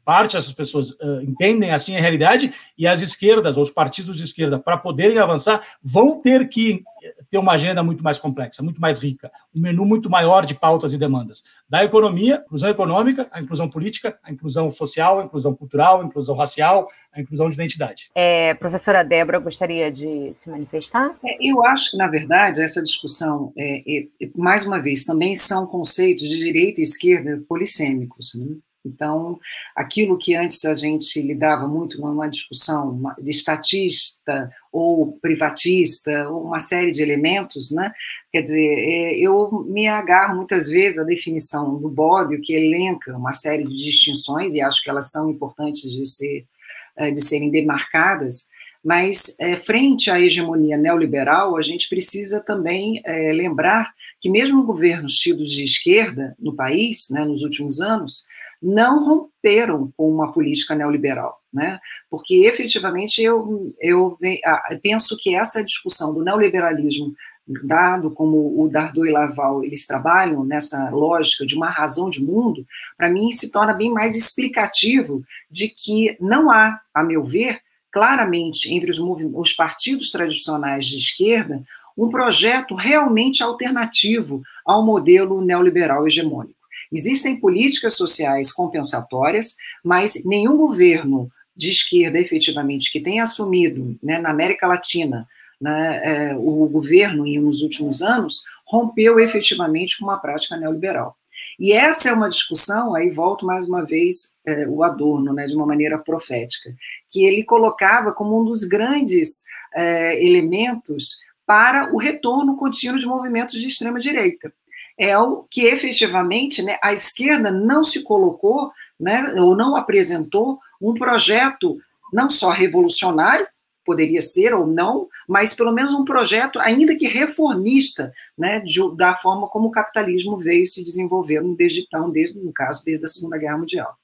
parte dessas pessoas uh, entendem assim a realidade e as esquerdas, ou os partidos de esquerda, para poderem avançar, vão ter que ter uma agenda muito mais complexa, muito mais rica, um menu muito maior de pautas e demandas. Da economia, inclusão econômica, a inclusão política, a inclusão social, a inclusão cultural, a inclusão racial, a inclusão de identidade. É, professora Débora, gostaria de se manifestar? É, eu acho que, na verdade, essa discussão, é, é, mais uma vez, também são conceitos de direita e esquerda polissêmicos. Né? Então, aquilo que antes a gente lidava muito numa discussão de estatista ou privatista, ou uma série de elementos, né? Quer dizer, é, eu me agarro muitas vezes à definição do Bobbio, que elenca uma série de distinções, e acho que elas são importantes de, ser, é, de serem demarcadas, mas, é, frente à hegemonia neoliberal, a gente precisa também é, lembrar que, mesmo governos tidos de esquerda no país, né, nos últimos anos, não romperam com uma política neoliberal, né? Porque efetivamente eu, eu penso que essa discussão do neoliberalismo, dado como o Dardot e Laval eles trabalham nessa lógica de uma razão de mundo, para mim se torna bem mais explicativo de que não há, a meu ver, claramente entre os, os partidos tradicionais de esquerda um projeto realmente alternativo ao modelo neoliberal hegemônico. Existem políticas sociais compensatórias, mas nenhum governo de esquerda, efetivamente, que tenha assumido né, na América Latina né, é, o governo nos últimos anos, rompeu efetivamente com uma prática neoliberal. E essa é uma discussão, aí volto mais uma vez é, o Adorno, né, de uma maneira profética, que ele colocava como um dos grandes é, elementos para o retorno contínuo de movimentos de extrema-direita é o que efetivamente né, a esquerda não se colocou, né, ou não apresentou um projeto não só revolucionário, poderia ser ou não, mas pelo menos um projeto, ainda que reformista, né, de, da forma como o capitalismo veio se desenvolvendo desde então, desde, no caso, desde a Segunda Guerra Mundial.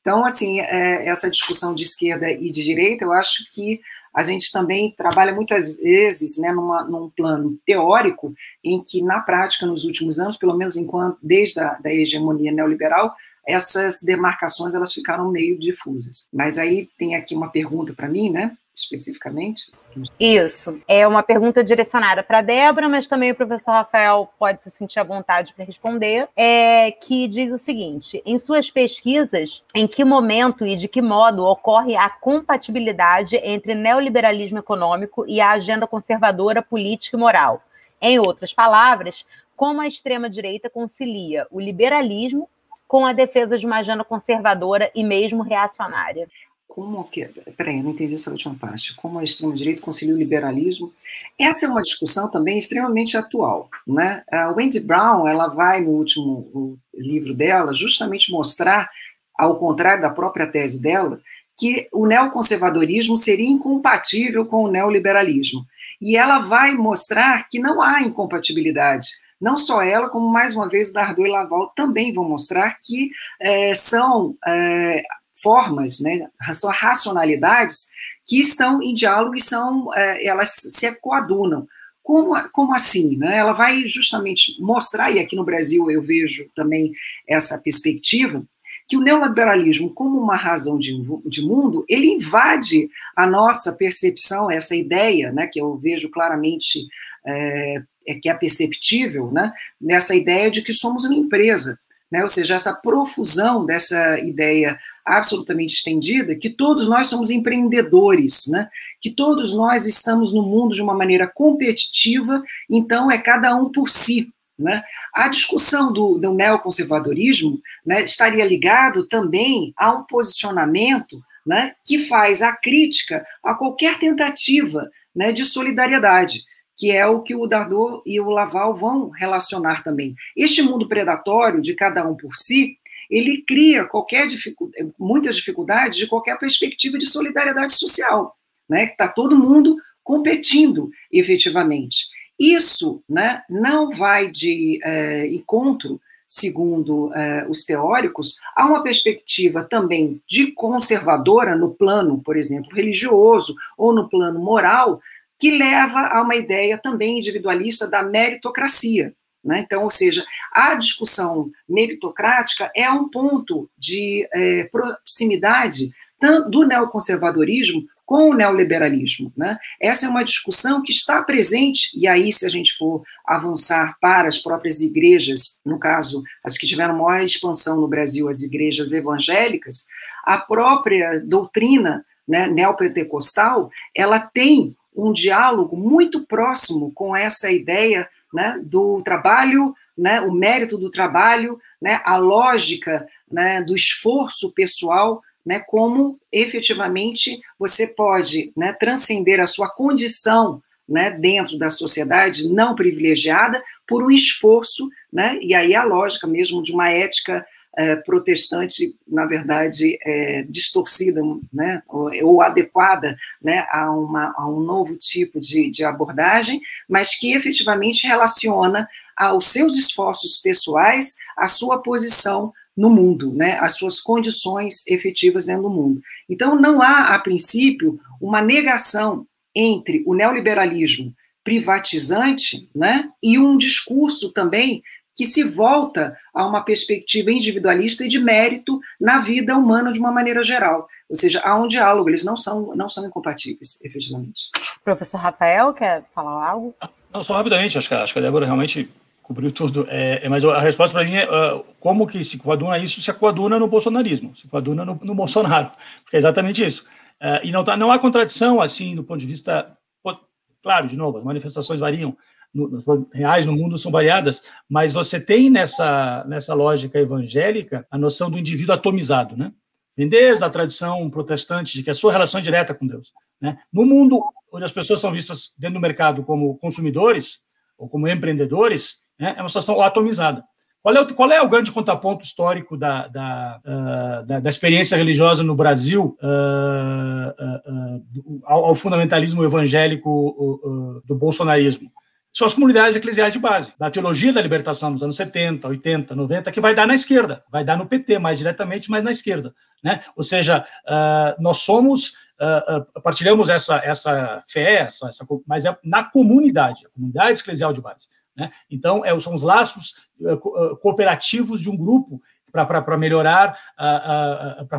Então, assim, é, essa discussão de esquerda e de direita, eu acho que a gente também trabalha muitas vezes né, numa, num plano teórico, em que, na prática, nos últimos anos, pelo menos enquanto desde a da hegemonia neoliberal, essas demarcações elas ficaram meio difusas. Mas aí tem aqui uma pergunta para mim, né? Especificamente? Isso. É uma pergunta direcionada para a Débora, mas também o professor Rafael pode se sentir à vontade para responder. É, que diz o seguinte: em suas pesquisas, em que momento e de que modo ocorre a compatibilidade entre neoliberalismo econômico e a agenda conservadora política e moral? Em outras palavras, como a extrema-direita concilia o liberalismo com a defesa de uma agenda conservadora e mesmo reacionária? Como que. Peraí, não entendi essa última parte. Como a extrema-direita concilia o liberalismo. Essa é uma discussão também extremamente atual. Né? A Wendy Brown ela vai, no último livro dela, justamente mostrar, ao contrário da própria tese dela, que o neoconservadorismo seria incompatível com o neoliberalismo. E ela vai mostrar que não há incompatibilidade. Não só ela, como mais uma vez Dardot e Laval também vão mostrar que é, são é, formas, né, são racionalidades que estão em diálogo e são, é, elas se coadunam. Como, como assim? Né? Ela vai justamente mostrar, e aqui no Brasil eu vejo também essa perspectiva, que o neoliberalismo, como uma razão de, de mundo, ele invade a nossa percepção, essa ideia, né, que eu vejo claramente é, é que é perceptível, né, nessa ideia de que somos uma empresa. Né, ou seja, essa profusão dessa ideia absolutamente estendida, que todos nós somos empreendedores, né, que todos nós estamos no mundo de uma maneira competitiva, então é cada um por si. Né? A discussão do, do neoconservadorismo né, estaria ligado também a um posicionamento né, que faz a crítica a qualquer tentativa né, de solidariedade que é o que o Dardot e o Laval vão relacionar também. Este mundo predatório de cada um por si, ele cria qualquer dificuldade, muitas dificuldades de qualquer perspectiva de solidariedade social, né? Está todo mundo competindo efetivamente. Isso, né, não vai de é, encontro, segundo é, os teóricos, a uma perspectiva também de conservadora no plano, por exemplo, religioso ou no plano moral, que leva a uma ideia também individualista da meritocracia. Né? Então, ou seja, a discussão meritocrática é um ponto de é, proximidade do neoconservadorismo com o neoliberalismo. Né? Essa é uma discussão que está presente, e aí, se a gente for avançar para as próprias igrejas, no caso, as que tiveram maior expansão no Brasil, as igrejas evangélicas, a própria doutrina né, neopentecostal, ela tem um diálogo muito próximo com essa ideia né, do trabalho, né, o mérito do trabalho, né, a lógica né, do esforço pessoal, né, como efetivamente você pode né, transcender a sua condição dentro da sociedade não privilegiada por um esforço, e aí a lógica mesmo de uma ética é, protestante, na verdade, é, distorcida né, ou, ou, adequada né, a, uma, a um novo tipo de, de abordagem, mas que efetivamente relaciona aos seus esforços pessoais a sua posição no mundo, né, as suas condições efetivas dentro do mundo. Então, não há, a princípio, uma negação entre o neoliberalismo privatizante né, e um discurso também que se volta a uma perspectiva individualista e de mérito na vida humana de uma maneira geral. Ou seja, há um diálogo, eles não são, não são incompatíveis, efetivamente. Professor Rafael, quer falar algo? Não, só rapidamente, acho que, acho que a Débora realmente cobriu tudo. É, é mas a resposta para mim é uh, como que se coaduna isso, se coaduna no bolsonarismo, se coaduna no, no Bolsonaro, porque é exatamente isso. Uh, e não, tá, não há contradição, assim, do ponto de vista... Claro, de novo, as manifestações variam, reais no mundo são variadas, mas você tem nessa, nessa lógica evangélica a noção do indivíduo atomizado, né? Vem desde a tradição protestante de que a sua relação é direta com Deus. Né? No mundo onde as pessoas são vistas dentro do mercado como consumidores ou como empreendedores, né, é uma situação atomizada. Qual é, o, qual é o grande contraponto histórico da, da, uh, da, da, experiência religiosa no Brasil uh, uh, ao, ao, fundamentalismo evangélico do bolsonarismo? São as comunidades eclesiais de base, da teologia da libertação dos anos 70, 80, 90, que vai dar na esquerda, vai dar no PT mais diretamente, mas na esquerda. Né? Ou seja, uh, nós somos, uh, uh, partilhamos essa, essa fé, essa, essa, mas é na comunidade, a comunidade eclesial de base. Né? Então, é, são os laços cooperativos de um grupo para melhorar uh, uh, pra,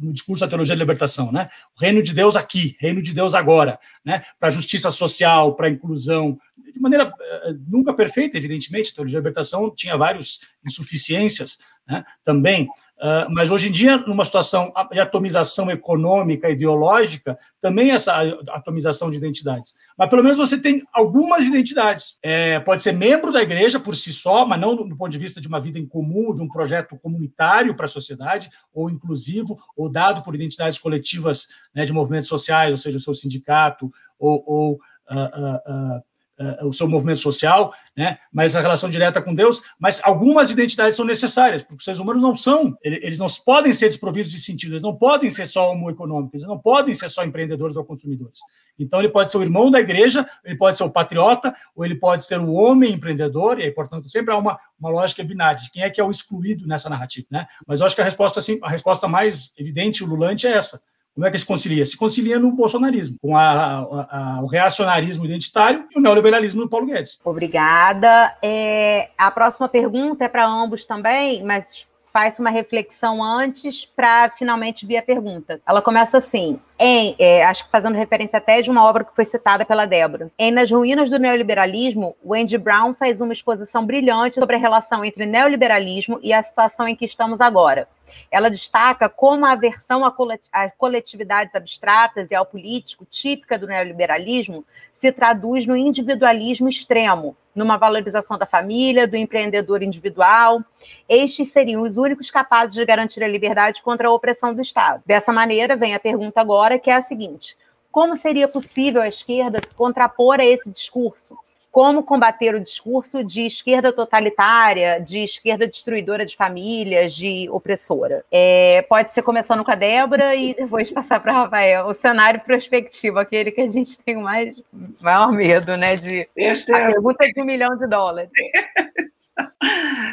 no discurso da teologia da libertação, né? O reino de Deus aqui, reino de Deus agora, né? Para justiça social, para inclusão, de maneira uh, nunca perfeita, evidentemente. A teologia da libertação tinha várias insuficiências, né? Também, Uh, mas hoje em dia, numa situação de atomização econômica, ideológica, também essa atomização de identidades. Mas pelo menos você tem algumas identidades. É, pode ser membro da igreja por si só, mas não do, ponto de vista de uma vida em comum, de um projeto comunitário para a sociedade, ou inclusivo, ou dado por identidades coletivas né, de movimentos sociais, ou seja, o seu sindicato, ou, ou uh, uh, uh, o seu movimento social, né, mas a relação direta com Deus, mas algumas identidades são necessárias, porque os seres humanos não são, eles não podem ser desprovidos de sentido, eles não podem ser só homo econômicos, eles não podem ser só empreendedores ou consumidores. Então, ele pode ser o irmão da igreja, ele pode ser o patriota, ou ele pode ser o homem empreendedor, e aí, portanto, sempre há uma, uma lógica binária de quem é que é o excluído nessa narrativa. Né? Mas eu acho que a resposta, assim, a resposta mais evidente, ululante, é essa. Como é que se concilia? Se concilia no bolsonarismo, com a, a, a, o reacionarismo identitário e o neoliberalismo do Paulo Guedes. Obrigada. É, a próxima pergunta é para ambos também, mas faz uma reflexão antes para finalmente vir a pergunta. Ela começa assim: em, é, acho que fazendo referência até de uma obra que foi citada pela Débora. Em Nas Ruínas do Neoliberalismo, Wendy Brown faz uma exposição brilhante sobre a relação entre neoliberalismo e a situação em que estamos agora. Ela destaca como a aversão a coletividades abstratas e ao político, típica do neoliberalismo, se traduz no individualismo extremo, numa valorização da família, do empreendedor individual. Estes seriam os únicos capazes de garantir a liberdade contra a opressão do Estado. Dessa maneira, vem a pergunta agora, que é a seguinte: como seria possível a esquerda se contrapor a esse discurso? Como combater o discurso de esquerda totalitária, de esquerda destruidora de famílias, de opressora. É, pode ser começando com a Débora e [LAUGHS] depois passar para Rafael. O cenário prospectivo, aquele que a gente tem o mais, maior medo, né? De, Esta é a pergunta de um milhão de dólares. [LAUGHS]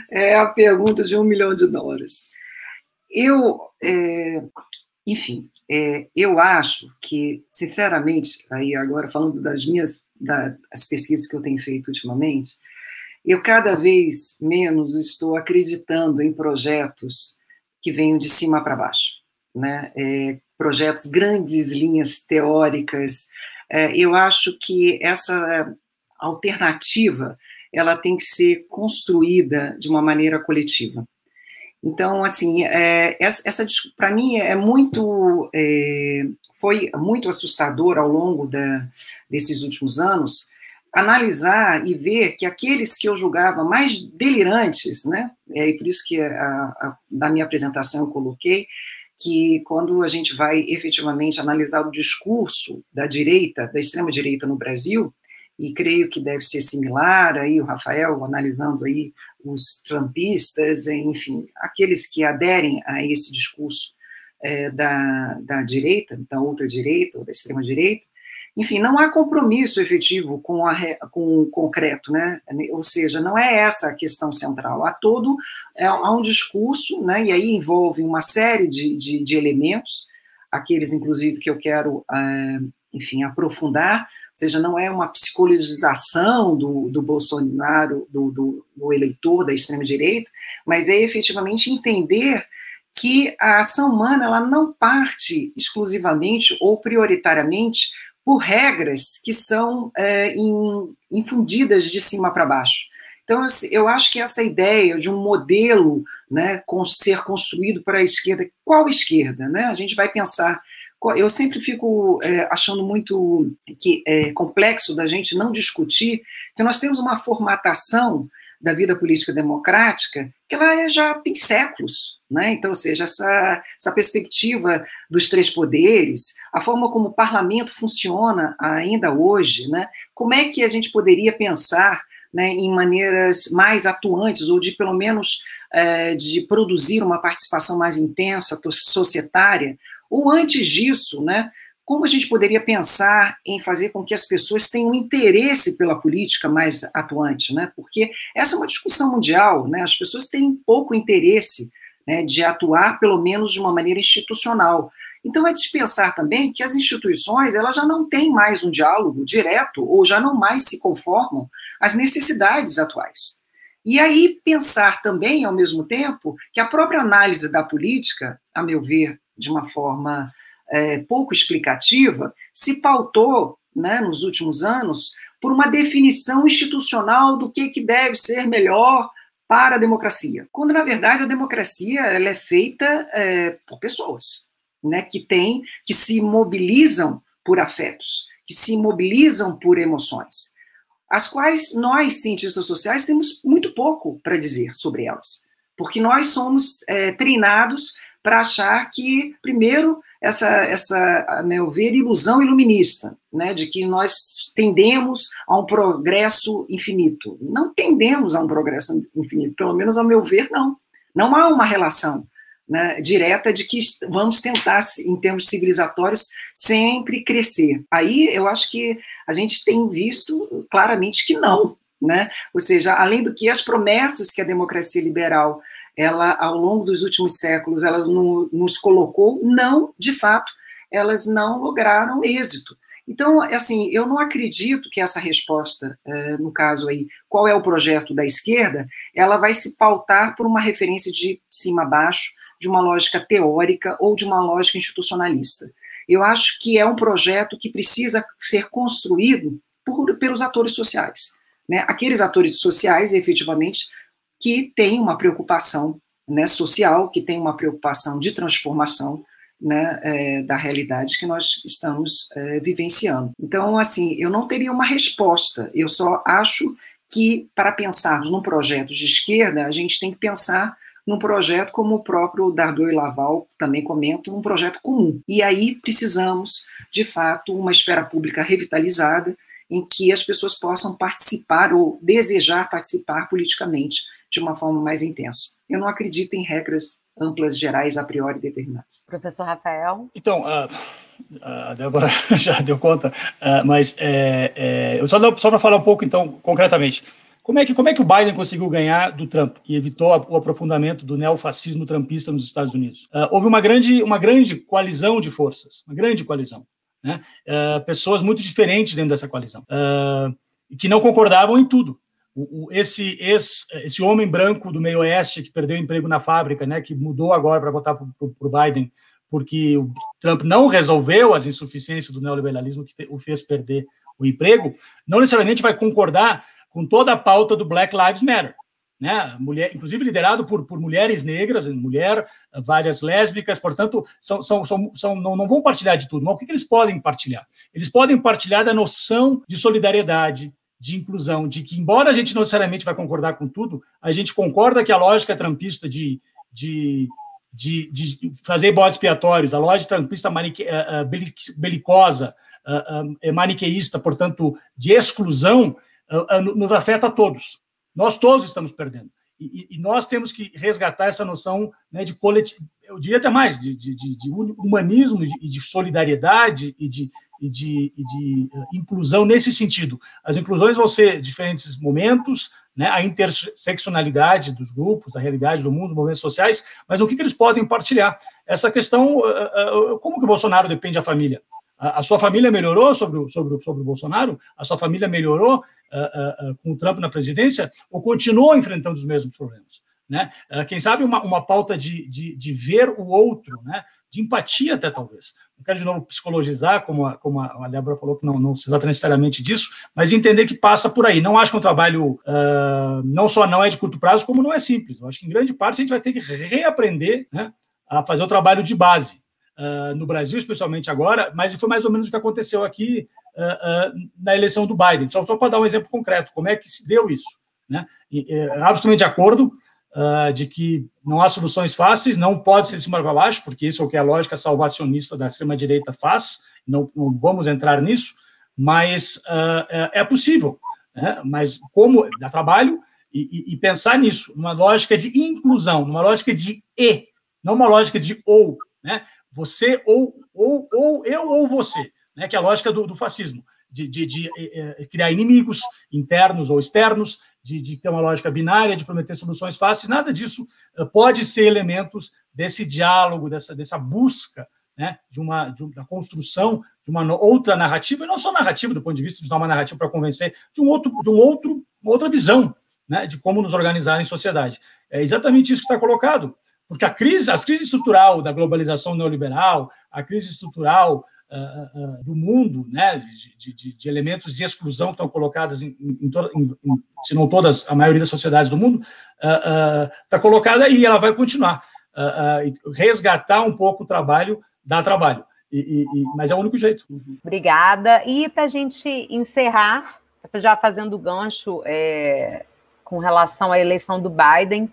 É a pergunta de um milhão de dólares. Eu, é, enfim, é, eu acho que, sinceramente, aí agora falando das minhas das pesquisas que eu tenho feito ultimamente, eu cada vez menos estou acreditando em projetos que venham de cima para baixo, né? É, projetos, grandes linhas teóricas. É, eu acho que essa alternativa ela tem que ser construída de uma maneira coletiva. Então, assim, é, essa, essa para mim é muito, é, foi muito assustador ao longo da, desses últimos anos analisar e ver que aqueles que eu julgava mais delirantes, né, é, e por isso que a, a, na minha apresentação eu coloquei que quando a gente vai efetivamente analisar o discurso da direita, da extrema direita no Brasil, e creio que deve ser similar aí o Rafael analisando aí os trumpistas, enfim, aqueles que aderem a esse discurso é, da, da direita, da outra direita ou da extrema direita, enfim, não há compromisso efetivo com, a, com o concreto, né? Ou seja, não é essa a questão central. Há todo é, há um discurso, né? E aí envolve uma série de, de, de elementos, aqueles inclusive que eu quero, é, enfim, aprofundar, seja, não é uma psicologização do, do Bolsonaro, do, do, do eleitor da extrema-direita, mas é efetivamente entender que a ação humana ela não parte exclusivamente ou prioritariamente por regras que são é, in, infundidas de cima para baixo. Então, eu acho que essa ideia de um modelo né, ser construído para a esquerda, qual esquerda? Né? A gente vai pensar eu sempre fico é, achando muito que é complexo da gente não discutir que nós temos uma formatação da vida política democrática que ela é, já tem séculos, né? Então, ou seja, essa, essa perspectiva dos três poderes, a forma como o parlamento funciona ainda hoje, né? Como é que a gente poderia pensar né, em maneiras mais atuantes ou de pelo menos é, de produzir uma participação mais intensa societária ou antes disso, né, como a gente poderia pensar em fazer com que as pessoas tenham interesse pela política mais atuante, né? Porque essa é uma discussão mundial, né? As pessoas têm pouco interesse né, de atuar, pelo menos de uma maneira institucional. Então é de pensar também que as instituições elas já não têm mais um diálogo direto ou já não mais se conformam às necessidades atuais. E aí pensar também, ao mesmo tempo, que a própria análise da política, a meu ver, de uma forma é, pouco explicativa, se pautou, né, nos últimos anos, por uma definição institucional do que, que deve ser melhor para a democracia. Quando, na verdade, a democracia ela é feita é, por pessoas, né, que têm, que se mobilizam por afetos, que se mobilizam por emoções, as quais nós, cientistas sociais, temos muito pouco para dizer sobre elas, porque nós somos é, treinados para achar que, primeiro, essa, essa, a meu ver, ilusão iluminista, né, de que nós tendemos a um progresso infinito. Não tendemos a um progresso infinito, pelo menos ao meu ver, não. Não há uma relação né, direta de que vamos tentar, em termos civilizatórios, sempre crescer. Aí eu acho que a gente tem visto claramente que não. Né? Ou seja, além do que as promessas que a democracia liberal ela ao longo dos últimos séculos ela no, nos colocou, não, de fato, elas não lograram êxito. Então, assim, eu não acredito que essa resposta, eh, no caso aí, qual é o projeto da esquerda, ela vai se pautar por uma referência de cima a baixo, de uma lógica teórica ou de uma lógica institucionalista. Eu acho que é um projeto que precisa ser construído por, pelos atores sociais. Né? Aqueles atores sociais, efetivamente, que têm uma preocupação né, social, que têm uma preocupação de transformação né, é, da realidade que nós estamos é, vivenciando. Então, assim, eu não teria uma resposta, eu só acho que, para pensarmos num projeto de esquerda, a gente tem que pensar num projeto como o próprio Dardot e Laval também comentam, um projeto comum. E aí precisamos, de fato, uma esfera pública revitalizada em que as pessoas possam participar ou desejar participar politicamente de uma forma mais intensa. Eu não acredito em regras amplas, gerais, a priori determinadas. Professor Rafael? Então, a, a Débora [LAUGHS] já deu conta, uh, mas é, é, eu só, só para falar um pouco, então, concretamente. Como é, que, como é que o Biden conseguiu ganhar do Trump e evitou o aprofundamento do neofascismo trumpista nos Estados Unidos? Uh, houve uma grande, uma grande coalizão de forças, uma grande coalizão. Né? Uh, pessoas muito diferentes dentro dessa coalizão, uh, que não concordavam em tudo. Esse, esse, esse homem branco do meio oeste que perdeu emprego na fábrica, né, que mudou agora para votar para o Biden, porque o Trump não resolveu as insuficiências do neoliberalismo que o fez perder o emprego, não necessariamente vai concordar com toda a pauta do Black Lives Matter. Né? Mulher, inclusive liderado por, por mulheres negras, mulher, várias lésbicas, portanto, são, são, são, são não, não, vão partilhar de tudo, mas o que, que eles podem partilhar? Eles podem partilhar da noção de solidariedade, de inclusão, de que, embora a gente não necessariamente vai concordar com tudo, a gente concorda que a lógica trampista de, de, de, de fazer bodes expiatórios, a lógica trampista manique, uh, uh, belicosa, uh, maniqueísta, portanto, de exclusão, nos afeta a todos. Nós todos estamos perdendo. E, e, nós temos que resgatar essa noção né, de coletivo, eu diria até mais, de, de, de humanismo e de, solidariedade e de, e de, e de uh, inclusão nesse sentido. As inclusões vão ser diferentes momentos, né, a interseccionalidade dos grupos, da realidade do mundo, movimentos sociais, mas o que, que eles podem partilhar? Essa questão, uh, uh, como que o Bolsonaro depende da família? A, sua família melhorou sobre o, sobre, sobre o Bolsonaro? A sua família melhorou uh, uh, com o Trump na presidência? Ou continuou enfrentando os mesmos problemas? Né? quem sabe uma, uma pauta de, de, de, ver o outro, né? de empatia até talvez. Não quero de novo psicologizar, como a, como a Débora falou, que não, não se trata necessariamente disso, mas entender que passa por aí. Não acho que um trabalho uh, não só não é de curto prazo, como não é simples. Eu acho que em grande parte a gente vai ter que reaprender né, a fazer o trabalho de base uh, no Brasil, especialmente agora, mas foi mais ou menos o que aconteceu aqui uh, na eleição do Biden. Só para dar um exemplo concreto, como é que se deu isso? Né? E, é, absolutamente de acordo de que não há soluções fáceis, não pode ser de cima para baixo, porque isso é o que a lógica salvacionista da extrema-direita faz, não, não, vamos entrar nisso, mas é, é, possível. Né? Mas como dá trabalho, e, e, pensar nisso, numa lógica de inclusão, numa lógica de e, não uma lógica de ou. Né? Você ou, ou, ou eu ou você, né? que é a lógica do, do fascismo, de, de, de é, criar inimigos internos ou externos, de, de, ter uma lógica binária, de prometer soluções fáceis, nada disso uh, pode ser elementos desse diálogo, dessa, dessa busca né, de uma de, da construção de uma outra narrativa, e não só narrativa do ponto de vista de usar uma narrativa para convencer, de um outro, de um outro, uma outra visão né, de como nos organizar em sociedade. É exatamente isso que está colocado. Porque a crise, as crises estrutural da globalização neoliberal, a crise estrutural uh, uh, do mundo, né, de, de, de, elementos de exclusão que estão colocadas em, em, em, em, se não todas, a maioria das sociedades do mundo, está uh, colocada aí ela vai continuar. resgatar um pouco o trabalho dá trabalho, e, e, mas é o único jeito. Obrigada. E para a gente encerrar, já fazendo gancho é, com relação à eleição do Biden,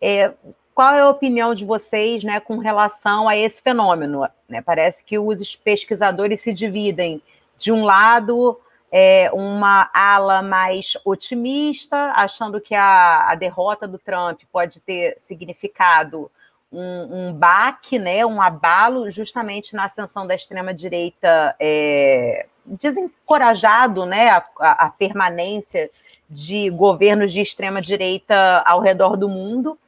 é, qual é a opinião de vocês né, com relação a esse fenômeno? Né? Parece que os pesquisadores se dividem de um lado é, uma ala mais otimista, achando que a, a derrota do Trump pode ter significado um, um baque, né, um abalo, justamente na ascensão da extrema-direita, é, desencorajado né, a, a, permanência de governos de extrema-direita ao redor do mundo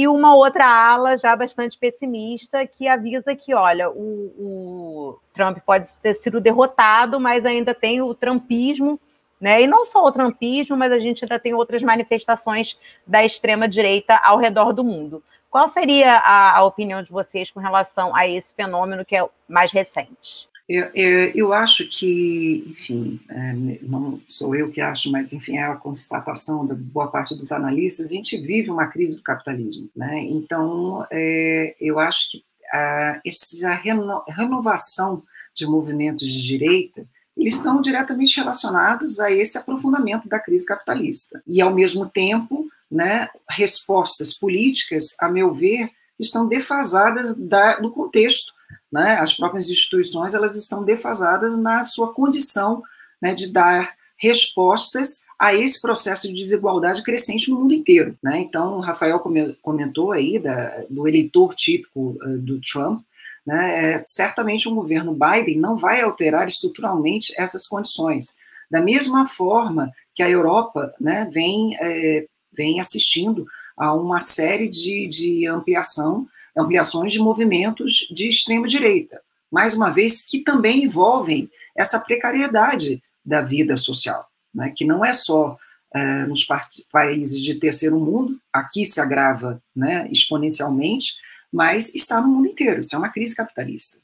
e uma outra ala já bastante pessimista que avisa que, olha, o, o, Trump pode ter sido derrotado, mas ainda tem o trumpismo, né? E não só o trumpismo, mas a gente ainda tem outras manifestações da extrema direita ao redor do mundo. Qual seria a, a opinião de vocês com relação a esse fenômeno que é mais recente? Eu, eu, eu, acho que, enfim, é, não sou eu que acho, mas, enfim, é a constatação da boa parte dos analistas, a gente vive uma crise do capitalismo, né? Então, é, eu acho que a, essa reno, renovação de movimentos de direita, eles estão diretamente relacionados a esse aprofundamento da crise capitalista. E, ao mesmo tempo, né, respostas políticas, a meu ver, estão defasadas da, do contexto né? As próprias instituições elas estão defasadas na sua condição né, de dar respostas a esse processo de desigualdade crescente no mundo inteiro. Né? Então, o Rafael comentou aí da, do eleitor típico uh, do Trump, né? é, certamente um governo Biden não vai alterar estruturalmente essas condições. Da mesma forma que a Europa né, vem, é, vem assistindo a uma série de, de ampliação ampliações de movimentos de extrema-direita, mais uma vez, que também envolvem essa precariedade da vida social, né, que não é só é, nos países de terceiro mundo, aqui se agrava né, exponencialmente, mas está no mundo inteiro, isso é uma crise capitalista.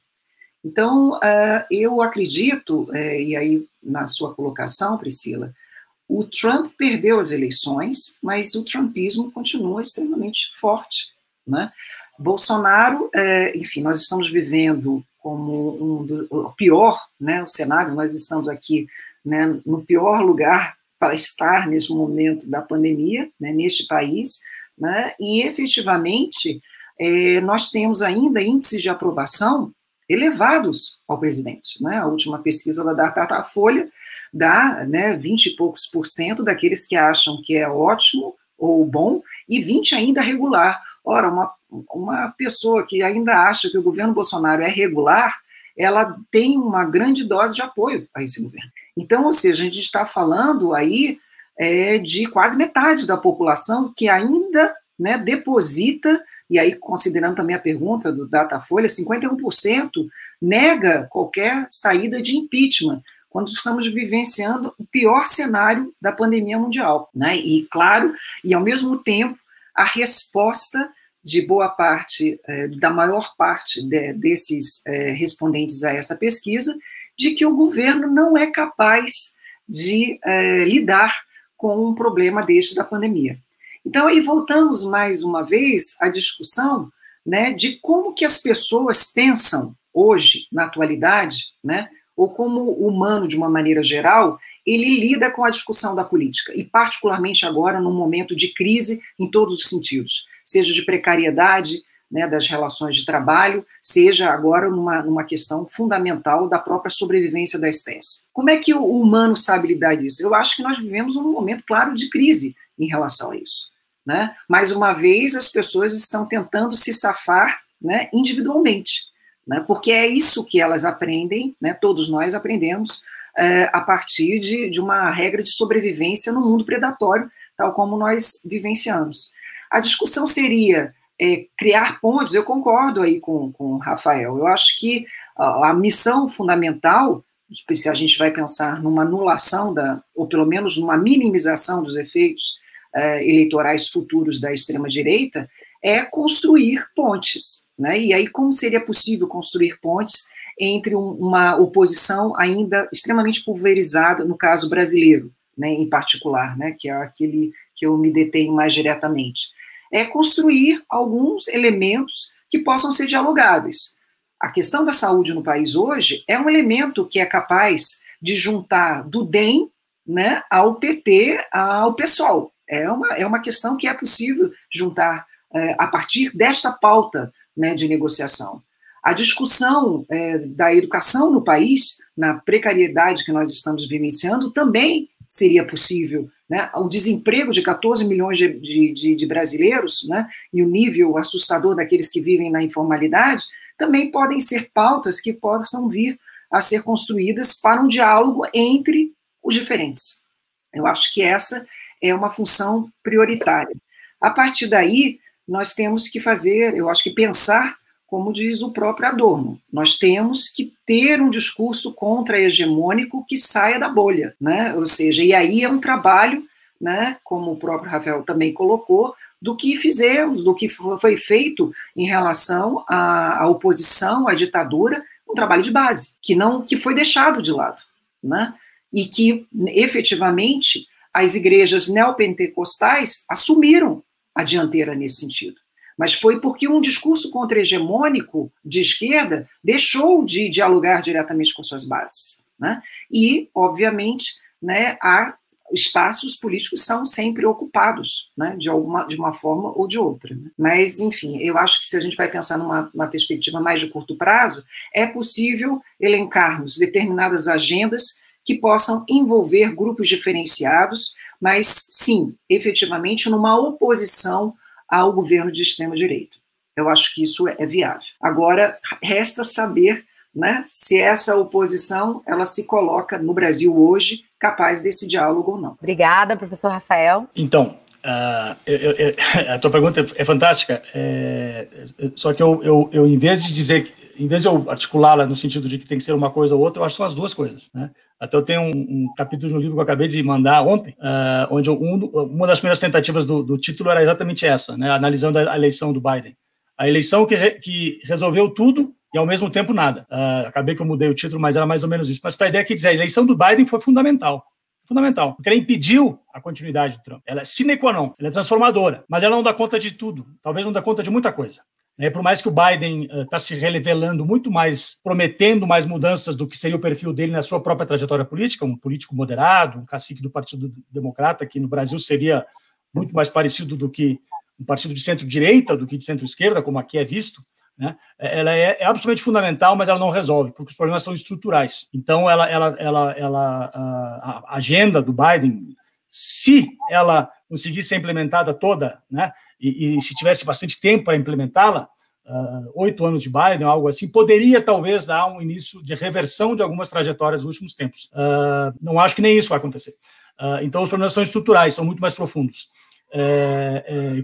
Então, é, eu acredito, é, e aí na sua colocação, Priscila, o Trump perdeu as eleições, mas o trumpismo continua extremamente forte. Né? Bolsonaro, é, enfim, nós estamos vivendo como um do, o pior, né, o cenário, nós estamos aqui né, no pior lugar para estar nesse momento da pandemia, né, neste país, né, e efetivamente é, nós temos ainda índices de aprovação elevados ao presidente. Né? A última pesquisa da Datafolha dá né, 20 e poucos por cento daqueles que acham que é ótimo ou bom, e 20 ainda regular. Ora, uma, uma pessoa que ainda acha que o governo Bolsonaro é regular, ela tem uma grande dose de apoio a esse governo. Então, ou seja, a gente está falando aí é, de quase metade da população que ainda né, deposita, e aí considerando também a pergunta do Datafolha, 51% nega qualquer saída de impeachment, quando estamos vivenciando o pior cenário da pandemia mundial. Né? E, claro, e ao mesmo tempo, a resposta de boa parte, é, da maior parte de, desses é, respondentes a essa pesquisa, de que o governo não é capaz de é, lidar com um problema deste da pandemia. Então, aí voltamos mais uma vez à discussão né, de como que as pessoas pensam hoje, na atualidade, né, ou como o humano, de uma maneira geral, ele lida com a discussão da política, e particularmente agora, num momento de crise em todos os sentidos seja de precariedade né, das relações de trabalho, seja agora numa, numa questão fundamental da própria sobrevivência da espécie. Como é que o humano sabe lidar disso? Eu acho que nós vivemos um momento, claro, de crise em relação a isso. Né? Mais uma vez, as pessoas estão tentando se safar né, individualmente, né, porque é isso que elas aprendem, né, todos nós aprendemos, é, a partir de, de uma regra de sobrevivência no mundo predatório, tal como nós vivenciamos. A discussão seria é, criar pontes, eu concordo aí com, com o Rafael, eu acho que a, a missão fundamental, se a gente vai pensar numa anulação, da, ou pelo menos numa minimização dos efeitos é, eleitorais futuros da extrema-direita, é construir pontes. Né? E aí, como seria possível construir pontes entre um, uma oposição ainda extremamente pulverizada, no caso brasileiro, né, em particular, né, que é aquele que eu me detenho mais diretamente é construir alguns elementos que possam ser dialogáveis. A questão da saúde no país hoje é um elemento que é capaz de juntar do DEM né, ao PT, ao PSOL. É uma, é uma questão que é possível juntar é, a partir desta pauta né, de negociação. A discussão é, da educação no país, na precariedade que nós estamos vivenciando, também seria possível. Né? O desemprego de 14 milhões de, de, de, brasileiros né? e o nível assustador daqueles que vivem na informalidade também podem ser pautas que possam vir a ser construídas para um diálogo entre os diferentes. Eu acho que essa é uma função prioritária. A partir daí, nós temos que fazer, eu acho que pensar, como diz o próprio Adorno, nós temos que ter um discurso contra-hegemônico que saia da bolha, né? Ou seja, e aí é um trabalho, né, como o próprio Rafael também colocou, do que fizemos, do que foi feito em relação à, à oposição à ditadura, um trabalho de base, que não que foi deixado de lado, né? E que efetivamente as igrejas neopentecostais assumiram a dianteira nesse sentido. Mas foi porque um discurso contra-hegemônico de esquerda deixou de dialogar diretamente com suas bases. Né? E, obviamente, né, há espaços políticos são sempre ocupados, né, de alguma de uma forma ou de outra. Né? Mas, enfim, eu acho que se a gente vai pensar numa, perspectiva mais de curto prazo, é possível elencarmos determinadas agendas que possam envolver grupos diferenciados, mas sim, efetivamente, numa oposição ao governo de extrema-direita. Eu acho que isso é viável. Agora, resta saber né, se essa oposição ela se coloca no Brasil hoje capaz desse diálogo ou não. Obrigada, professor Rafael. Então, uh, eu, eu, [LAUGHS] a tua pergunta é fantástica, é, só que eu, eu, eu, em vez de dizer, em vez de eu articulá-la no sentido de que tem que ser uma coisa ou outra, eu acho que são as duas coisas. Né? Até eu tenho um, um, capítulo de um livro que eu acabei de mandar ontem, uh, onde um, uma das primeiras tentativas do, do, título era exatamente essa, né, analisando a eleição do Biden. A eleição que, re, que resolveu tudo e ao mesmo tempo nada. Uh, acabei que eu mudei o título, mas era mais ou menos isso. Mas para a ideia que dizer, a eleição do Biden foi fundamental. Fundamental, porque ela impediu a continuidade do Trump. Ela é sine qua non, ela é transformadora, mas ela não dá conta de tudo, talvez não dá conta de muita coisa. É, por mais que o Biden está uh, se revelando muito mais, prometendo mais mudanças do que seria o perfil dele na sua própria trajetória política, um político moderado, um cacique do Partido Democrata, que no Brasil seria muito mais parecido do que um partido de centro-direita do que de centro-esquerda, como aqui é visto, né? Ela é, é, absolutamente fundamental, mas ela não resolve, porque os problemas são estruturais. Então, ela, ela, ela, ela a agenda do Biden, se ela conseguisse ser implementada toda, né, e, e se tivesse bastante tempo para implementá-la, uh, oito anos de Biden, algo assim, poderia talvez dar um início de reversão de algumas trajetórias nos últimos tempos. Uh, não acho que nem isso vai acontecer. Uh, então, os problemas são estruturais, são muito mais profundos é, é,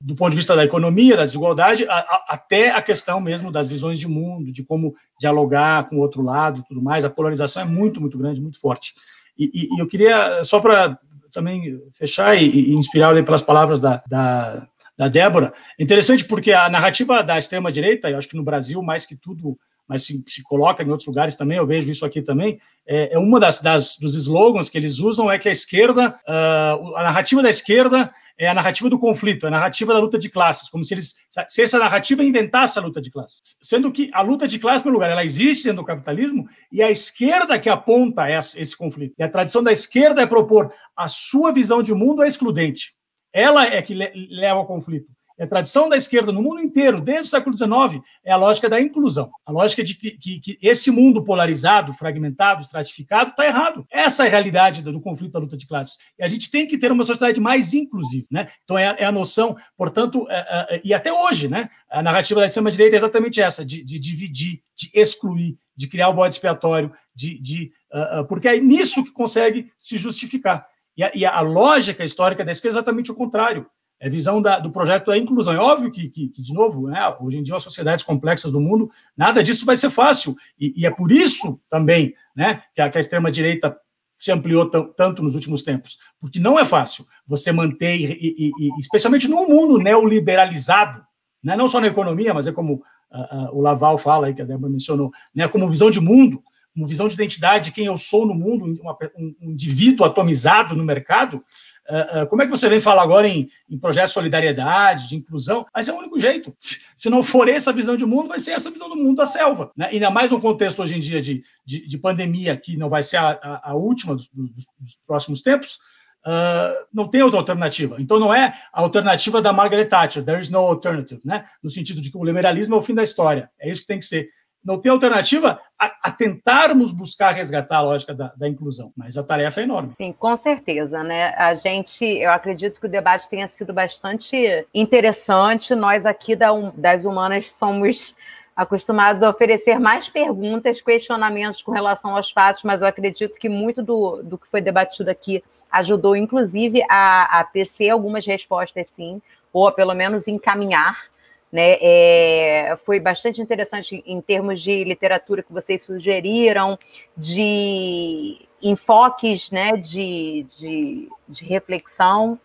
do ponto de vista da economia, da desigualdade, a, a, até a questão mesmo das visões de mundo, de como dialogar com o outro lado e tudo mais. A polarização é muito, muito grande, muito forte. E, e, e eu queria, só para também fechar e, e inspirar pelas palavras da, da, da Débora, interessante porque a narrativa da extrema-direita, eu acho que no Brasil, mais que tudo, mas se, se, coloca em outros lugares também, eu vejo isso aqui também, é, é uma das, das, dos slogans que eles usam é que a esquerda, uh, a narrativa da esquerda é a narrativa do conflito, é a narrativa da luta de classes, como se eles, se essa narrativa inventasse a luta de classes, sendo que a luta de classes, pelo lugar, ela existe dentro do capitalismo e a esquerda que aponta esse, esse conflito. E a tradição da esquerda é propor a sua visão de mundo é excludente. Ela é que leva ao conflito. É a tradição da esquerda no mundo inteiro, desde o século XIX, é a lógica da inclusão. A lógica de que, que, que esse mundo polarizado, fragmentado, estratificado, está errado. Essa é a realidade do conflito da luta de classes. E a gente tem que ter uma sociedade mais inclusiva. Né? Então, é, é a noção, portanto, é, é, é, e até hoje, né, a narrativa da extrema-direita é exatamente essa, de, de, dividir, de excluir, de criar o bode expiatório, de, de, uh, uh, porque é nisso que consegue se justificar. E a, e a lógica histórica da esquerda é exatamente o contrário é visão da, do projeto da inclusão. É óbvio que, que, que de novo, né, hoje em dia, as sociedades complexas do mundo, nada disso vai ser fácil. E, e é por isso também né, que a, a extrema-direita se ampliou tanto nos últimos tempos, porque não é fácil você manter, e, e especialmente num mundo neoliberalizado, né, não só na economia, mas é como uh, uh, o Laval fala, aí, que a Débora mencionou, né, como visão de mundo, uma visão de identidade de quem eu sou no mundo, uma, um, indivíduo atomizado no mercado, Uh, uh, como é que você vem falar agora em, em projeto de solidariedade, de inclusão? Mas é o único jeito. Se não for essa visão de mundo, vai ser essa visão do mundo da selva. Né? Ainda mais no contexto hoje em dia de, de, de pandemia, que não vai ser a, a, a última dos, dos, dos, próximos tempos. uh, não tem outra alternativa. Então não é a alternativa da Margaret Thatcher, there is no alternative, né? No sentido de que o liberalismo é o fim da história. É isso que tem que ser. Não tem alternativa a, a tentarmos buscar resgatar a lógica da, da, inclusão, mas a tarefa é enorme. Sim, com certeza, né? A gente, eu acredito que o debate tenha sido bastante interessante. Nós aqui da, das humanas somos acostumados a oferecer mais perguntas, questionamentos com relação aos fatos, mas eu acredito que muito do, do que foi debatido aqui ajudou, inclusive, a, a tecer algumas respostas, sim, ou a pelo menos encaminhar. Né? É, foi bastante interessante em termos de literatura que vocês sugeriram, de enfoques né, de, de, de reflexão.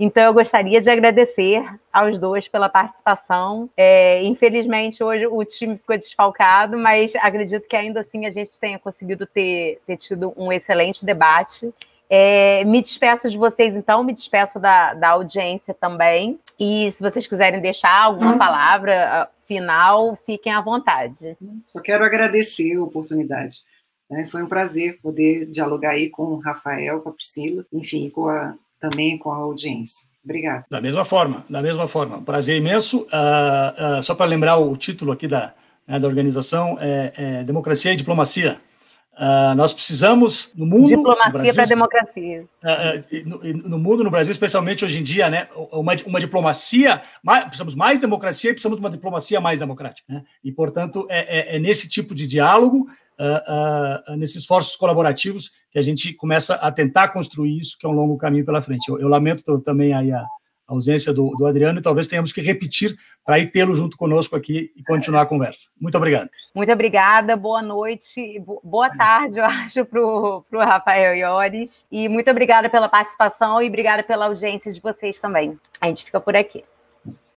Então, eu gostaria de agradecer aos dois pela participação. É, infelizmente, hoje o time ficou desfalcado, mas acredito que ainda assim a gente tenha conseguido ter, ter tido um excelente debate. É, me despeço de vocês, então, me despeço da, da audiência também. E se vocês quiserem deixar alguma uhum. palavra ah, final, fiquem à vontade. Só quero agradecer a oportunidade. Né? Foi um prazer poder dialogar aí com o Rafael, com a Priscila, enfim, com a, também com a audiência. Obrigada. Da mesma forma, da mesma forma. Prazer imenso. Uh, uh, só para lembrar o título aqui da, né, da organização, é, é Democracia e Diplomacia. Uh, nós precisamos no mundo diplomacia para democracia no, no, mundo no Brasil especialmente hoje em dia né uma, uma diplomacia mais, precisamos mais democracia e precisamos de uma diplomacia mais democrática né? e portanto é, é, é nesse tipo de diálogo uh, uh, nesses esforços colaborativos que a gente começa a tentar construir isso, que é um longo caminho pela frente. Eu, eu lamento também aí a, a ausência do, do, Adriano e talvez tenhamos que repetir para ir tê-lo junto conosco aqui e continuar a conversa. Muito obrigado. Muito obrigada, boa noite, boa tarde, eu [LAUGHS] acho, para o Rafael Iores. E muito obrigada pela participação e obrigada pela audiência de vocês também. A gente fica por aqui.